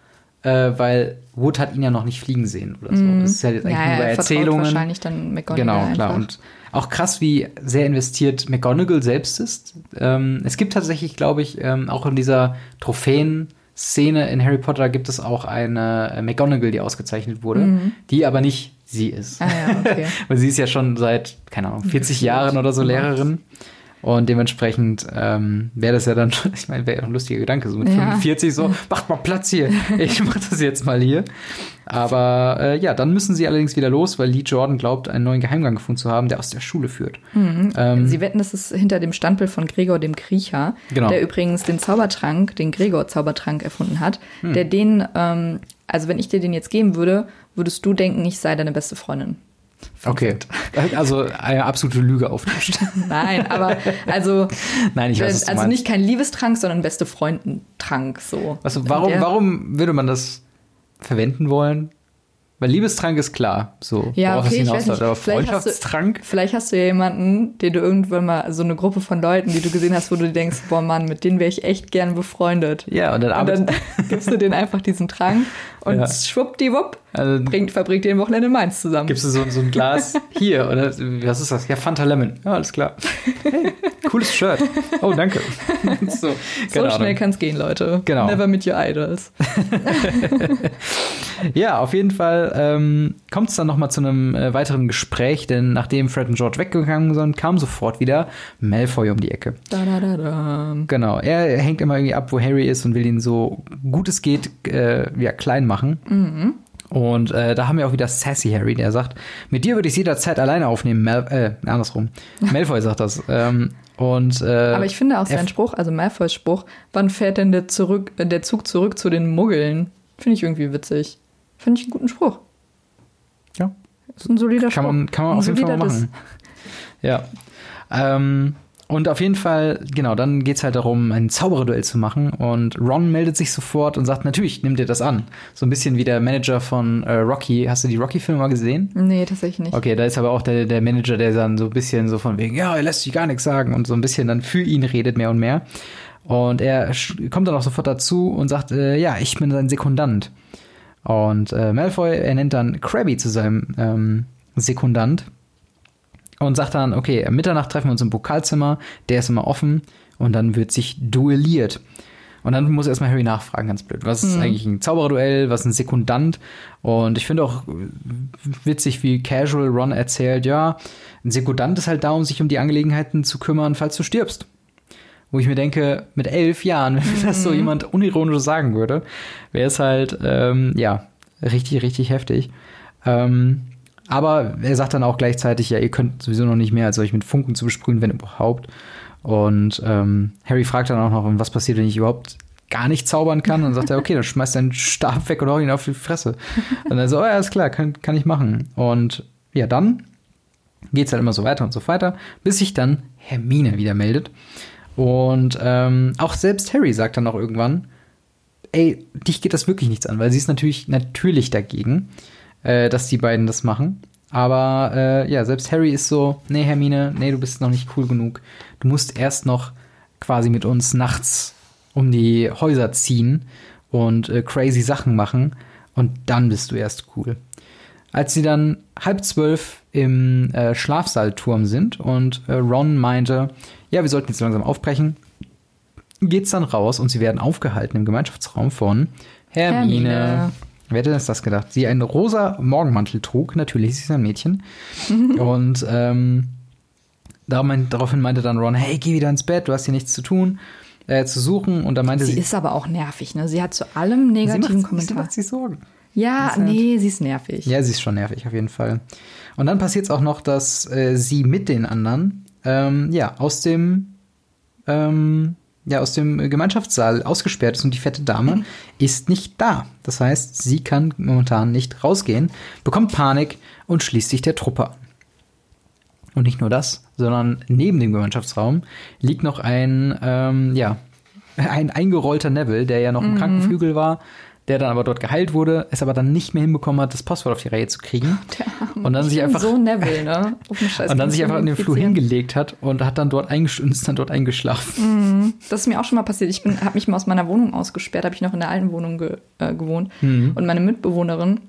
äh, weil Wood hat ihn ja noch nicht fliegen sehen oder so. Das ist ja jetzt eigentlich nur bei Mhm. er vertraut Erzählungen. wahrscheinlich dann McGonagall Genau, klar. einfach. Und auch krass, wie sehr investiert McGonagall selbst ist. Ähm, es gibt tatsächlich, glaube ich, ähm, auch in dieser Trophäen-Szene in Harry Potter gibt es auch eine äh, McGonagall, die ausgezeichnet wurde, die aber nicht sie ist. Mhm. Ah ja, okay. Weil sie ist ja schon seit, keine Ahnung, 40 Jahren oder so Lehrerin. Und dementsprechend ähm, wäre das ja dann, schon- ich meine, wäre ja ein lustiger Gedanke, so mit Ja. 45 so, macht mal Platz hier, ich mach das jetzt mal hier. Aber äh, ja, dann müssen sie allerdings wieder los, weil Lee Jordan glaubt, einen neuen Geheimgang gefunden zu haben, der aus der Schule führt. Ähm, Sie wetten, das ist hinter dem Standbild von Gregor dem Kriecher, Genau. der übrigens den Zaubertrank, den Gregor-Zaubertrank erfunden hat. Hm. Der den, ähm, also wenn ich dir den jetzt geben würde, würdest du denken, ich sei deine beste Freundin. Okay, also eine absolute Lüge auftischt. Nein, aber also, Nein, ich weiß, was du also meinst. nicht kein Liebestrank, sondern beste Freundentrank so. Also warum, Der- warum würde man das verwenden wollen? Weil Liebestrank ist klar, so Ja, worauf es okay, ich weiß nicht. Aber Vielleicht hast du- Freundschaftstrank? Vielleicht hast du ja jemanden, den du irgendwann mal, so eine Gruppe von Leuten, die du gesehen hast, wo du denkst, boah Mann, mit denen wäre ich echt gern befreundet. Ja, und dann Und dann gibst du denen einfach diesen Trank und Ja. schwuppdiwupp also, bringt, verbringt ihr ein Wochenende in Mainz zusammen. gibst du so, so ein Glas hier oder was ist das? Ja, Fanta Lemon. Ja, alles klar. Hey, cooles Shirt. Oh, danke. so, so schnell Ahnung. kann's gehen, Leute. Genau. Never meet your idols. Ja, auf jeden Fall ähm, kommt es dann noch mal zu einem äh, weiteren Gespräch, denn nachdem Fred und George weggegangen sind, kam sofort wieder Malfoy um die Ecke. Da, da, da, da. Genau, er hängt immer irgendwie ab, wo Harry ist und will ihn so gut es geht äh, ja, klein machen. Mhm. Und äh, da haben wir auch wieder Sassy Harry, der sagt, mit dir würde ich jederzeit alleine aufnehmen. Mal äh, andersrum. Malfoy sagt das. Ähm, und, äh, Aber ich finde auch er- sein Spruch, also Malfoys Spruch, wann fährt denn der, zurück, äh, der Zug zurück zu den Muggeln? Finde ich irgendwie witzig. Finde ich einen guten Spruch. ist ein solider Kann man, kann man auf jeden Fall machen. Ja. Ähm, und auf jeden Fall, genau, dann geht es halt darum, ein Zaubererduell zu machen. Und Ron meldet sich sofort und sagt, natürlich, nimm dir das an. So ein bisschen wie der Manager von äh, Rocky. Hast du die Rocky-Filme mal gesehen? Nee, tatsächlich nicht. Okay, da ist aber auch der, der Manager, der dann so ein bisschen so von wegen, ja, er lässt sich gar nichts sagen und so ein bisschen dann für ihn redet mehr und mehr. Und er kommt dann auch sofort dazu und sagt, äh, ja, ich bin sein Sekundant. Und äh, Malfoy, er nennt dann Krabby zu seinem ähm, Sekundant und sagt dann, okay, Mitternacht treffen wir uns im Pokalzimmer, der ist immer offen und dann wird sich duelliert. Und dann muss erstmal Harry nachfragen, ganz blöd. Was ist mhm. eigentlich ein Zaubererduell? Was ist ein Sekundant? Und ich finde auch witzig, wie Casual Ron erzählt, ja, ein Sekundant ist halt da, um sich um die Angelegenheiten zu kümmern, falls du stirbst. Wo ich mir denke, mit elf Jahren, wenn mhm. das so mhm. jemand unironisch sagen würde, wäre es halt, ähm, ja, richtig, richtig heftig. Ähm, aber er sagt dann auch gleichzeitig, ja, ihr könnt sowieso noch nicht mehr, als euch mit Funken zu besprühen, wenn überhaupt. Und ähm, Harry fragt dann auch noch, was passiert, wenn ich überhaupt gar nicht zaubern kann. Und dann sagt er, okay, dann schmeißt deinen Stab weg und hau ihn auf die Fresse. Und dann so, oh ja, ist klar, kann, kann ich machen. Und ja, dann geht's halt immer so weiter und so weiter, bis sich dann Hermine wieder meldet. Und ähm, auch selbst Harry sagt dann auch irgendwann, ey, dich geht das wirklich nichts an, weil sie ist natürlich natürlich dagegen äh, dass die beiden das machen. Aber äh, ja, selbst Harry ist so, nee, Hermine, nee, du bist noch nicht cool genug. Du musst erst noch quasi mit uns nachts um die Häuser ziehen und äh, crazy Sachen machen und dann bist du erst cool. Als sie dann halb zwölf im äh, Schlafsaalturm sind und äh, Ron meinte, ja, wir sollten jetzt langsam aufbrechen, geht's dann raus und sie werden aufgehalten im Gemeinschaftsraum von Hermine. Hermine. Wer hätte das gedacht? Sie einen rosa Morgenmantel trug, natürlich, sie ist ein Mädchen. und ähm, daraufhin meinte dann Ron, hey, geh wieder ins Bett, du hast hier nichts zu tun, äh, zu suchen. Und da meinte sie. Sie ist aber auch nervig, ne? Sie hat zu allem negativen sie Kommentar. Sie macht sich Sorgen. Ja, halt, nee, sie ist nervig. Ja, sie ist schon nervig, auf jeden Fall. Und dann passiert es auch noch, dass äh, sie mit den anderen, ähm, ja, aus dem ähm, ja aus dem Gemeinschaftssaal ausgesperrt ist und die fette Dame mhm. ist nicht da. Das heißt, sie kann momentan nicht rausgehen, bekommt Panik und schließt sich der Truppe an. Und nicht nur das, sondern neben dem Gemeinschaftsraum liegt noch ein, ähm, ja, ein eingerollter Neville, der ja noch im mhm. Krankenflügel war, der dann aber dort geheilt wurde, es aber dann nicht mehr hinbekommen hat, das Passwort auf die Reihe zu kriegen. und dann sich einfach so Neville, ne? und dann sich einfach in den Flur hingelegt hat und hat dann dort eingeschlafen, ist dann dort eingeschlafen. Mm, das ist mir auch schon mal passiert. Ich habe mich mal aus meiner Wohnung ausgesperrt, habe ich noch in der alten Wohnung ge, äh, gewohnt mhm. und meine Mitbewohnerin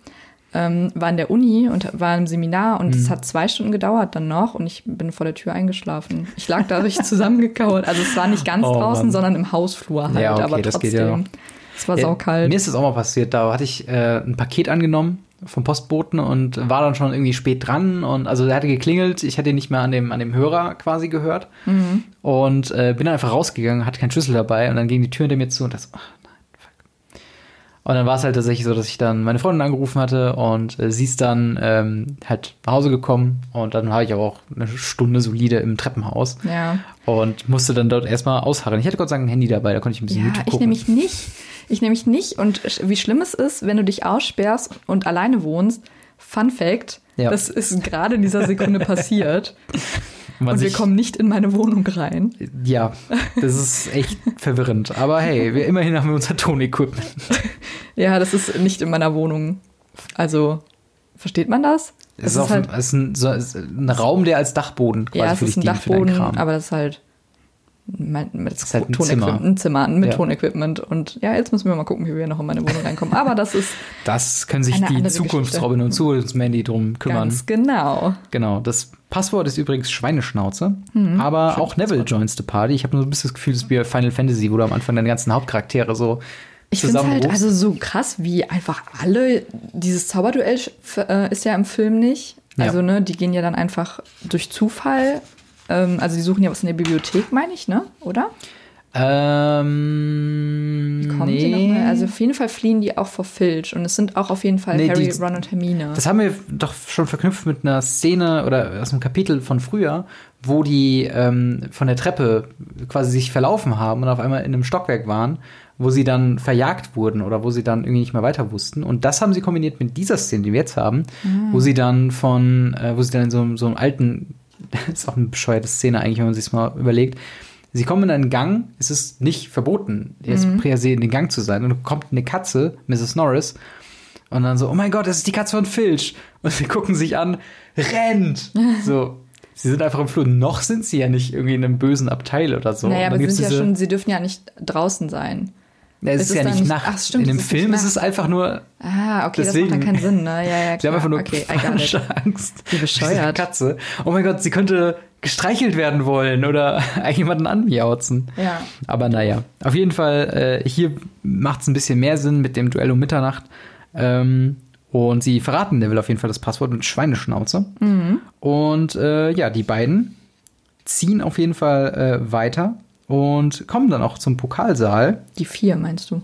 ähm, war in der Uni und war im Seminar und es mhm. hat zwei Stunden gedauert dann noch und ich bin vor der Tür eingeschlafen. Ich lag dadurch zusammengekauert. Also es war nicht ganz oh, draußen, Mann. sondern im Hausflur halt, ja, okay, aber trotzdem. Es war ja, saukalt. Mir ist das auch mal passiert. Da hatte ich äh, ein Paket angenommen vom Postboten und war dann schon irgendwie spät dran und also der hatte geklingelt, ich hatte ihn nicht mehr an dem, an dem Hörer quasi gehört mhm. und äh, bin dann einfach rausgegangen, hatte keinen Schlüssel dabei und dann ging die Tür hinter mir zu und das, ach nein, fuck. Und dann war es halt tatsächlich so, dass ich dann meine Freundin angerufen hatte und äh, sie ist dann ähm, halt nach Hause gekommen und dann war ich auch eine Stunde solide im Treppenhaus ja. und musste dann dort erstmal ausharren. Ich hatte Gott sei Dank ein Handy dabei, da konnte ich ein bisschen ja, YouTube gucken. ich nämlich nicht. Ich nämlich nicht. Und wie schlimm es ist, wenn du dich aussperrst und alleine wohnst. Fun Fact: ja. Das ist gerade in dieser Sekunde passiert. und wir kommen nicht in meine Wohnung rein. Ja, das ist echt verwirrend. Aber hey, wir, immerhin haben wir unser Ton-Equipment. ja, das ist nicht in meiner Wohnung. Also, versteht man das? Es ist, ist, halt, ein, ist, ein, so, ist ein, Raum, der als Dachboden quasi ja, es für dich ist ein Dachboden, aber das ist halt mein, mit das halt ein Zimmer. ein Zimmer mit ja. Tonequipment. Und ja, jetzt müssen wir mal gucken, wie wir noch in meine Wohnung reinkommen. Aber das ist. Das können sich die Zukunftsrobin und Zukunftsmandy drum kümmern. Ganz genau. Genau. Das Passwort ist übrigens Schweineschnauze. Mhm. Aber auch Neville joins the party. Ich habe nur ein bisschen das Gefühl, es ist wie Final Fantasy, wo du am Anfang deine ganzen Hauptcharaktere so ich finde es halt also so krass, wie einfach alle, dieses Zauberduell äh, ist ja im Film nicht. Also, ja. ne, die gehen ja dann einfach durch Zufall ähm, also die suchen ja was in der Bibliothek, meine ich, ne? Oder? Ähm, Wie kommen nee. die nochmal? Also auf jeden Fall fliehen die auch vor Filch und es sind auch auf jeden Fall nee, Harry, die, Ron und Hermine. Das haben wir doch schon verknüpft mit einer Szene oder aus einem Kapitel von früher, wo die ähm, von der Treppe quasi sich verlaufen haben und auf einmal in einem Stockwerk waren wo sie dann verjagt wurden oder wo sie dann irgendwie nicht mehr weiter wussten. Und das haben sie kombiniert mit dieser Szene, die wir jetzt haben, mhm. wo sie dann von, äh, wo sie dann in so, so einem alten, das ist auch eine bescheuerte Szene eigentlich, wenn man sich mal überlegt. Sie kommen in einen Gang, es ist nicht verboten, jetzt mhm. per se in den Gang zu sein. Und dann kommt eine Katze, Mrs. Norris, und dann so, oh mein Gott, das ist die Katze von Filch. Und sie gucken sich an, rennt. So, Sie sind einfach im Flur. Noch sind sie ja nicht irgendwie in einem bösen Abteil oder so. Naja, aber sie sind ja schon, sie dürfen ja nicht draußen sein. Es ist, ist ja nicht Nacht. Ach, stimmt, in dem Film ist es einfach nur. Ah, okay, deswegen. das macht dann keinen Sinn, ne? Ja, ja, klar. Sie haben einfach nur okay, Angst. Wie bescheuert. Katze. Oh mein Gott, sie könnte gestreichelt werden wollen oder jemanden anmiauzen. Ja. Aber naja, auf jeden Fall, äh, hier macht es ein bisschen mehr Sinn mit dem Duell um Mitternacht. Ähm, und sie verraten Neville auf jeden Fall das Passwort mit Schweineschnauze. Mhm. Und äh, ja, die beiden ziehen auf jeden Fall äh, weiter und kommen dann auch zum Pokalsaal. Die vier, meinst du?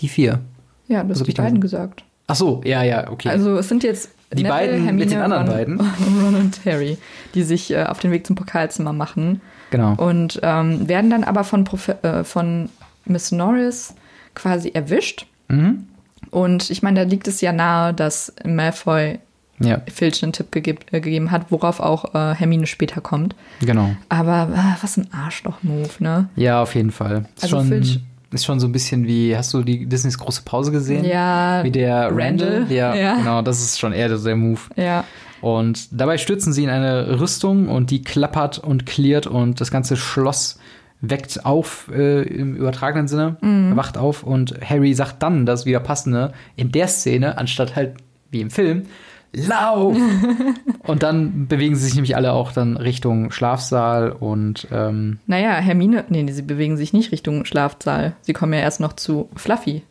Die vier. Ja, das also hast die beiden gesagt. Ach so, ja, ja, okay. Also es sind jetzt die Neville, beiden Hermine, mit den anderen Ron, beiden. Ron und Harry, die sich äh, auf den Weg zum Pokalzimmer machen. Genau. Und ähm, werden dann aber von, Profe äh, von Miss Norris quasi erwischt. Mhm. Und ich meine, da liegt es ja nahe, dass Malfoy ja. Filch einen Tipp gegeb, äh, gegeben hat, worauf auch äh, Hermine später kommt. Genau. Aber äh, was ein Arschloch-Move, ne? Ja, auf jeden Fall. Ist also schon, Filch ist schon so ein bisschen wie, hast du die Disneys große Pause gesehen? Ja. Wie der Randall? Randall. Ja, ja, genau, das ist schon eher der Move. Ja. Und dabei stürzen sie in eine Rüstung und die klappert und klirrt und das ganze Schloss weckt auf äh, im übertragenen Sinne, mhm. wacht auf und Harry sagt dann das wieder passende in der Szene, anstatt halt wie im Film, Lauf! und dann bewegen sie sich nämlich alle auch dann Richtung Schlafsaal und ähm Naja, Hermine, nee, sie bewegen sich nicht Richtung Schlafsaal. Sie kommen ja erst noch zu Fluffy.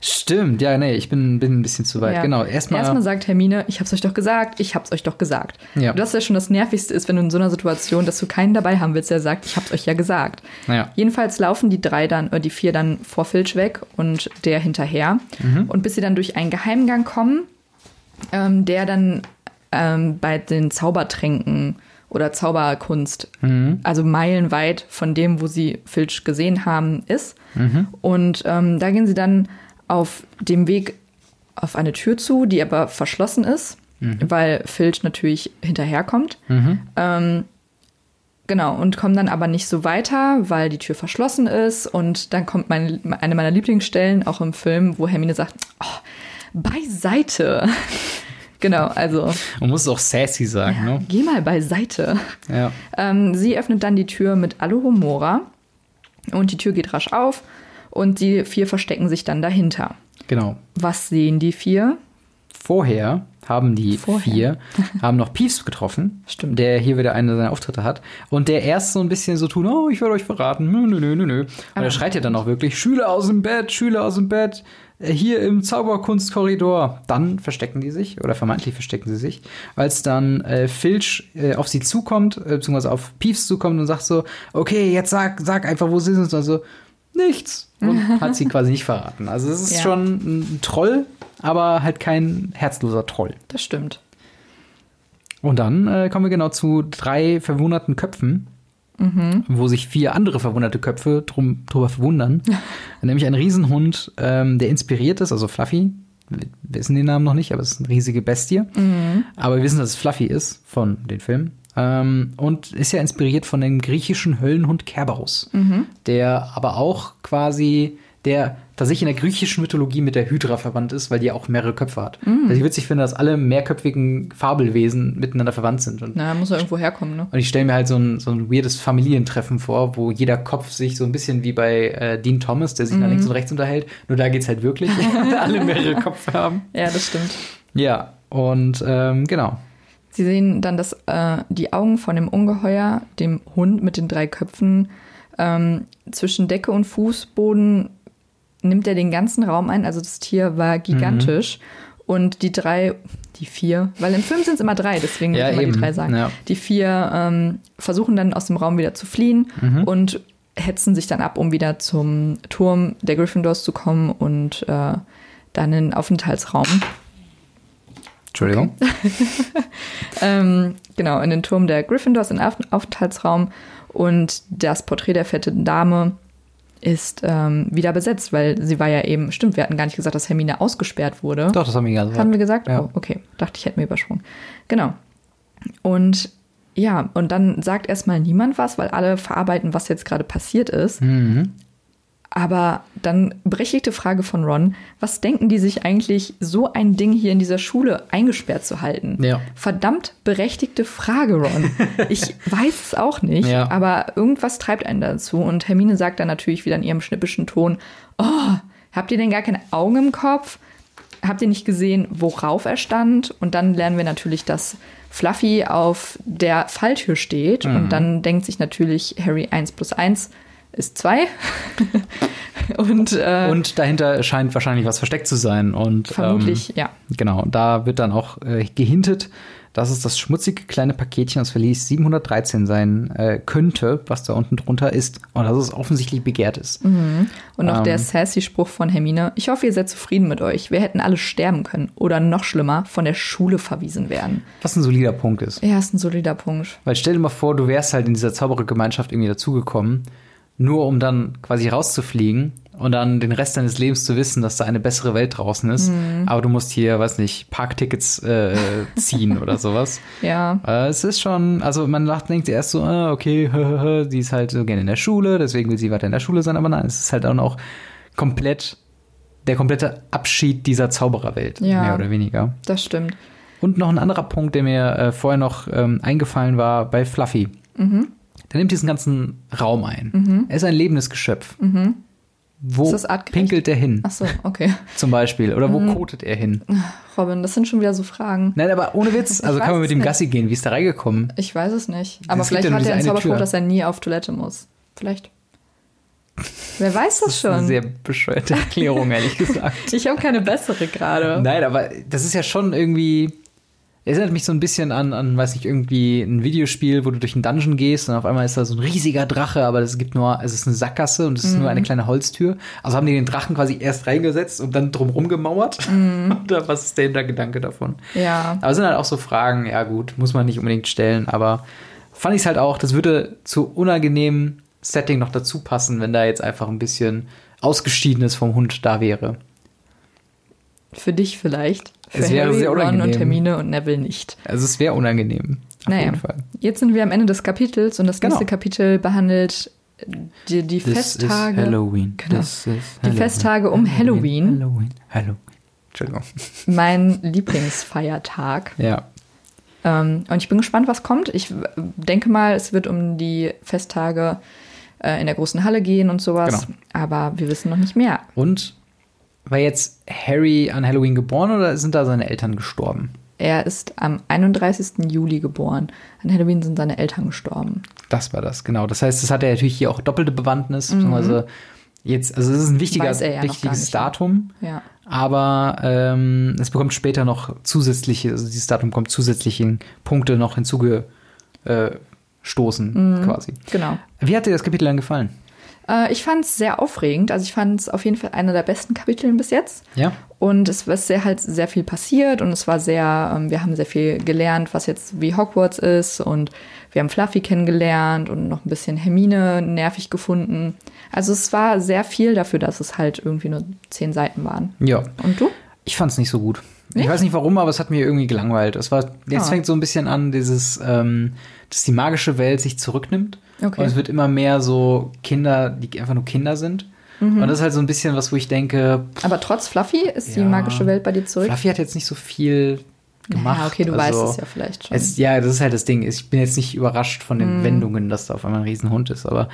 Stimmt, ja, nee, ich bin, bin ein bisschen zu weit. Ja. Genau, erstmal. Erstmal sagt Hermine, ich hab's euch doch gesagt, ich hab's euch doch gesagt. Ja. Und das ist ja schon das Nervigste ist, wenn du in so einer Situation, dass du keinen dabei haben willst, der sagt, ich hab's euch ja gesagt. Ja. Jedenfalls laufen die drei dann, oder die vier dann vor Filch weg und der hinterher. Mhm. Und bis sie dann durch einen Geheimgang kommen, ähm, der dann ähm, bei den Zaubertränken oder Zauberkunst, mhm. also meilenweit von dem, wo sie Filch gesehen haben, ist. Mhm. Und ähm, da gehen sie dann auf dem Weg auf eine Tür zu, die aber verschlossen ist, mhm. weil Filch natürlich hinterherkommt. Mhm. Ähm, genau, und kommen dann aber nicht so weiter, weil die Tür verschlossen ist. Und dann kommt meine, eine meiner Lieblingsstellen auch im Film, wo Hermine sagt, oh, beiseite. Genau, also. Man muss auch sassy sagen, ja, ne? Geh mal beiseite. Ja. Ähm, sie öffnet dann die Tür mit Alohomora und die Tür geht rasch auf und die vier verstecken sich dann dahinter. Genau. Was sehen die vier? Vorher haben die Vorher. vier haben noch Peeves getroffen, Stimmt. der hier wieder einen seiner Auftritte hat und der erst so ein bisschen so tun, oh, ich werde euch verraten, nö, nö, nö, nö. Und ah. er schreit ja dann auch wirklich, Schüler aus dem Bett, Schüler aus dem Bett, äh, hier im Zauberkunstkorridor. Dann verstecken die sich, oder vermeintlich verstecken sie sich, als dann äh, Filch äh, auf sie zukommt, äh, beziehungsweise auf Peeves zukommt und sagt so, okay, jetzt sag, sag einfach, wo sind sie? Also, nichts. Und hat sie quasi nicht verraten. Also es ist ja. schon ein Troll, aber halt kein herzloser Troll. Das stimmt. Und dann äh, kommen wir genau zu drei verwunderten Köpfen, mhm. wo sich vier andere verwunderte Köpfe drum, drüber verwundern. Nämlich ein Riesenhund, ähm, der inspiriert ist, also Fluffy. Wir wissen den Namen noch nicht, aber es ist eine riesige Bestie. Mhm. Aber wir wissen, dass es Fluffy ist von den Filmen. Ähm, und ist ja inspiriert von dem griechischen Höllenhund Kerberos, mhm. der aber auch quasi, der tatsächlich in der griechischen Mythologie mit der Hydra verwandt ist, weil die auch mehrere Köpfe hat. Mhm. Also ich witzig finde, dass alle mehrköpfigen Fabelwesen miteinander verwandt sind. Und Na, muss ja irgendwo herkommen, ne? Und ich stelle mir halt so ein, so ein weirdes Familientreffen vor, wo jeder Kopf sich so ein bisschen wie bei äh, Dean Thomas, der sich mhm. nach links und rechts unterhält, nur da geht es halt wirklich, alle mehrere Köpfe haben. Ja, das stimmt. Ja, und ähm, genau. Sie sehen dann dass äh, die Augen von dem Ungeheuer, dem Hund mit den drei Köpfen, ähm, zwischen Decke und Fußboden nimmt er den ganzen Raum ein. Also das Tier war gigantisch. Mhm. Und die drei, die vier, weil im Film sind es immer drei, deswegen ja, ich immer die drei sagen. Ja. Die vier ähm, versuchen dann aus dem Raum wieder zu fliehen mhm. und hetzen sich dann ab, um wieder zum Turm der Gryffindors zu kommen und äh, dann in den Aufenthaltsraum. Entschuldigung. Ähm, genau, in den Turm der Gryffindors, in den Aufenthaltsraum. Und das Porträt der fetten Dame ist ähm, wieder besetzt, weil sie war ja eben, stimmt, wir hatten gar nicht gesagt, dass Hermine ausgesperrt wurde. Doch, das haben wir gesagt. Haben wir gesagt? Ja. Oh, okay. Dachte ich, hätten wir übersprungen. Genau. Und ja, und dann sagt erstmal niemand was, weil alle verarbeiten, was jetzt gerade passiert ist. Mhm. Aber dann berechtigte Frage von Ron, was denken die sich eigentlich, so ein Ding hier in dieser Schule eingesperrt zu halten? Ja. Verdammt berechtigte Frage, Ron. Ich weiß es auch nicht, Ja. aber irgendwas treibt einen dazu. Und Hermine sagt dann natürlich wieder in ihrem schnippischen Ton, oh, habt ihr denn gar keine Augen im Kopf? Habt ihr nicht gesehen, worauf er stand? Und dann lernen wir natürlich, dass Fluffy auf der Falltür steht. Mhm. Und dann denkt sich natürlich Harry 1 plus 1 ist 2. und, äh, Und dahinter scheint wahrscheinlich was versteckt zu sein. Und, vermutlich, ähm, ja. Genau, da wird dann auch äh, gehintet, dass es das schmutzige kleine Paketchen aus Verlies 713 sein äh, könnte, was da unten drunter ist. Und dass es offensichtlich begehrt ist. Und noch Ähm. der sassy Spruch von Hermine. Ich hoffe, ihr seid zufrieden mit euch. Wir hätten alle sterben können. Oder noch schlimmer, von der Schule verwiesen werden. Was ein solider Punkt ist. Ja, ist ein solider Punkt. Weil stell dir mal vor, du wärst halt in dieser Zauberergemeinschaft irgendwie dazugekommen, nur um dann quasi rauszufliegen und dann den Rest deines Lebens zu wissen, dass da eine bessere Welt draußen ist. Aber du musst hier, weiß nicht, Parktickets äh, ziehen oder sowas. Ja. Äh, es ist schon, also man lacht, denkt erst so, ah, okay, die ist halt so gerne in der Schule, deswegen will sie weiter in der Schule sein, aber nein, es ist halt auch noch komplett der komplette Abschied dieser Zaubererwelt, Ja. mehr oder weniger. Das stimmt. Und noch ein anderer Punkt, der mir äh, vorher noch ähm, eingefallen war bei Fluffy. Mhm. Der nimmt diesen ganzen Raum ein. Er ist ein lebendes Geschöpf. Wo Mhm. Ist das artgerecht? pinkelt er hin, Ach so, okay. zum Beispiel? Oder Mhm. wo kotet er hin? Robin, das sind schon wieder so Fragen. Nein, aber ohne Witz. Also kann man mit dem nicht. Gassi gehen. Wie ist da reingekommen? Ich weiß es nicht. Aber Es vielleicht hat er einen eine Zauberspruch, dass er nie auf Toilette muss. Vielleicht. Wer weiß das, Das ist eine schon? sehr bescheuerte Erklärung, ehrlich gesagt. Ich habe keine bessere gerade. Nein, aber das ist ja schon irgendwie. Erinnert mich so ein bisschen an, an, weiß nicht, irgendwie ein Videospiel, wo du durch einen Dungeon gehst und auf einmal ist da so ein riesiger Drache, aber es gibt nur, es ist eine Sackgasse und es ist nur eine kleine Holztür. Also haben die den Drachen quasi erst reingesetzt und dann drumrum gemauert. Oder was ist der Hintergedanke davon? Ja. Aber es sind halt auch so Fragen, ja gut, muss man nicht unbedingt stellen, aber fand ich es halt auch, das würde zu unangenehmen Setting noch dazu passen, wenn da jetzt einfach ein bisschen Ausgeschiedenes vom Hund da wäre. Für dich vielleicht. Für Es wäre Harry, sehr Ron und unangenehm. Hermine und Neville nicht. Also es wäre unangenehm. Auf Naja, jeden Fall. jetzt sind wir am Ende des Kapitels und das Genau. nächste Kapitel behandelt äh, die, die This Festtage. Halloween. Genau. Is Die Festtage um Halloween. Halloween. Halloween. Entschuldigung. Mein Lieblingsfeiertag. Ja. Ähm, und ich bin gespannt, was kommt. Ich denke mal, es wird um die Festtage äh, in der großen Halle gehen und sowas. Genau. Aber wir wissen noch nicht mehr. Und war jetzt Harry an Halloween geboren oder sind da seine Eltern gestorben? Er ist am 31. Juli geboren. An Halloween sind seine Eltern gestorben. Das war das, genau. Das heißt, es hat ja natürlich hier auch doppelte Bewandtnis, beziehungsweise jetzt, also es ist ein wichtiger, Mhm. Er ja wichtiges? Datum, Ja. aber ähm, es bekommt später noch zusätzliche, also dieses Datum kommt zusätzliche Punkte noch hinzugestoßen, äh, stoßen, quasi. Genau. Wie hat dir das Kapitel dann gefallen? Äh, ich fand es sehr aufregend. Also ich fand es auf jeden Fall einer der besten Kapitel bis jetzt. Ja. Und es ist sehr halt sehr viel passiert und es war sehr, ähm, wir haben sehr viel gelernt, was jetzt wie Hogwarts ist und wir haben Fluffy kennengelernt und noch ein bisschen Hermine nervig gefunden. Also es war sehr viel dafür, dass es halt irgendwie nur zehn Seiten waren. Ja. Und du? Ich fand es nicht so gut. Ich Nicht? weiß nicht warum, aber es hat mir irgendwie gelangweilt. Es war, jetzt Ah. fängt so ein bisschen an, dieses, ähm, dass die magische Welt sich zurücknimmt. Okay. Und es wird immer mehr so Kinder, die einfach nur Kinder sind. Mhm. Und das ist halt so ein bisschen was, wo ich denke, Aber trotz Fluffy ist die Ja. magische Welt bei dir zurück? Fluffy hat jetzt nicht so viel gemacht. Ja, okay, du Also, weißt es ja vielleicht schon. Es, ja, das ist halt das Ding. Ich bin jetzt nicht überrascht von Mhm. den Wendungen, dass da auf einmal ein Riesenhund ist. Aber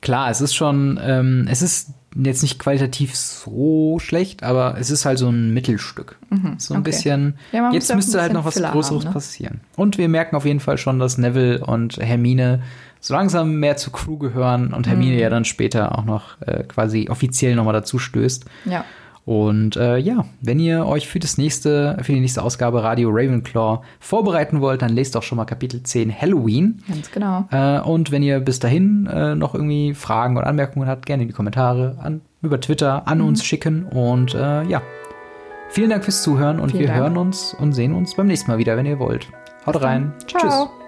klar, es ist schon, ähm, es ist jetzt nicht qualitativ so schlecht, aber es ist halt so ein Mittelstück. So ein Mhm. okay. bisschen. Ja, jetzt müsste halt noch was Filler Größeres haben, ne? passieren. Und wir merken auf jeden Fall schon, dass Neville und Hermine so langsam mehr zur Crew gehören und Hermine Mhm. ja dann später auch noch äh, quasi offiziell nochmal dazu stößt. ja. Und äh, ja, wenn ihr euch für das nächste, für die nächste Ausgabe Radio Ravenclaw vorbereiten wollt, dann lest doch schon mal Kapitel 10 Halloween. Ganz genau. Äh, und wenn ihr bis dahin äh, noch irgendwie Fragen oder Anmerkungen habt, gerne in die Kommentare an, über Twitter an Mhm. uns schicken. Und äh, ja, vielen Dank fürs Zuhören und Vielen wir Dank. hören uns und sehen uns beim nächsten Mal wieder, wenn ihr wollt. Haut rein. Ciao. Tschüss.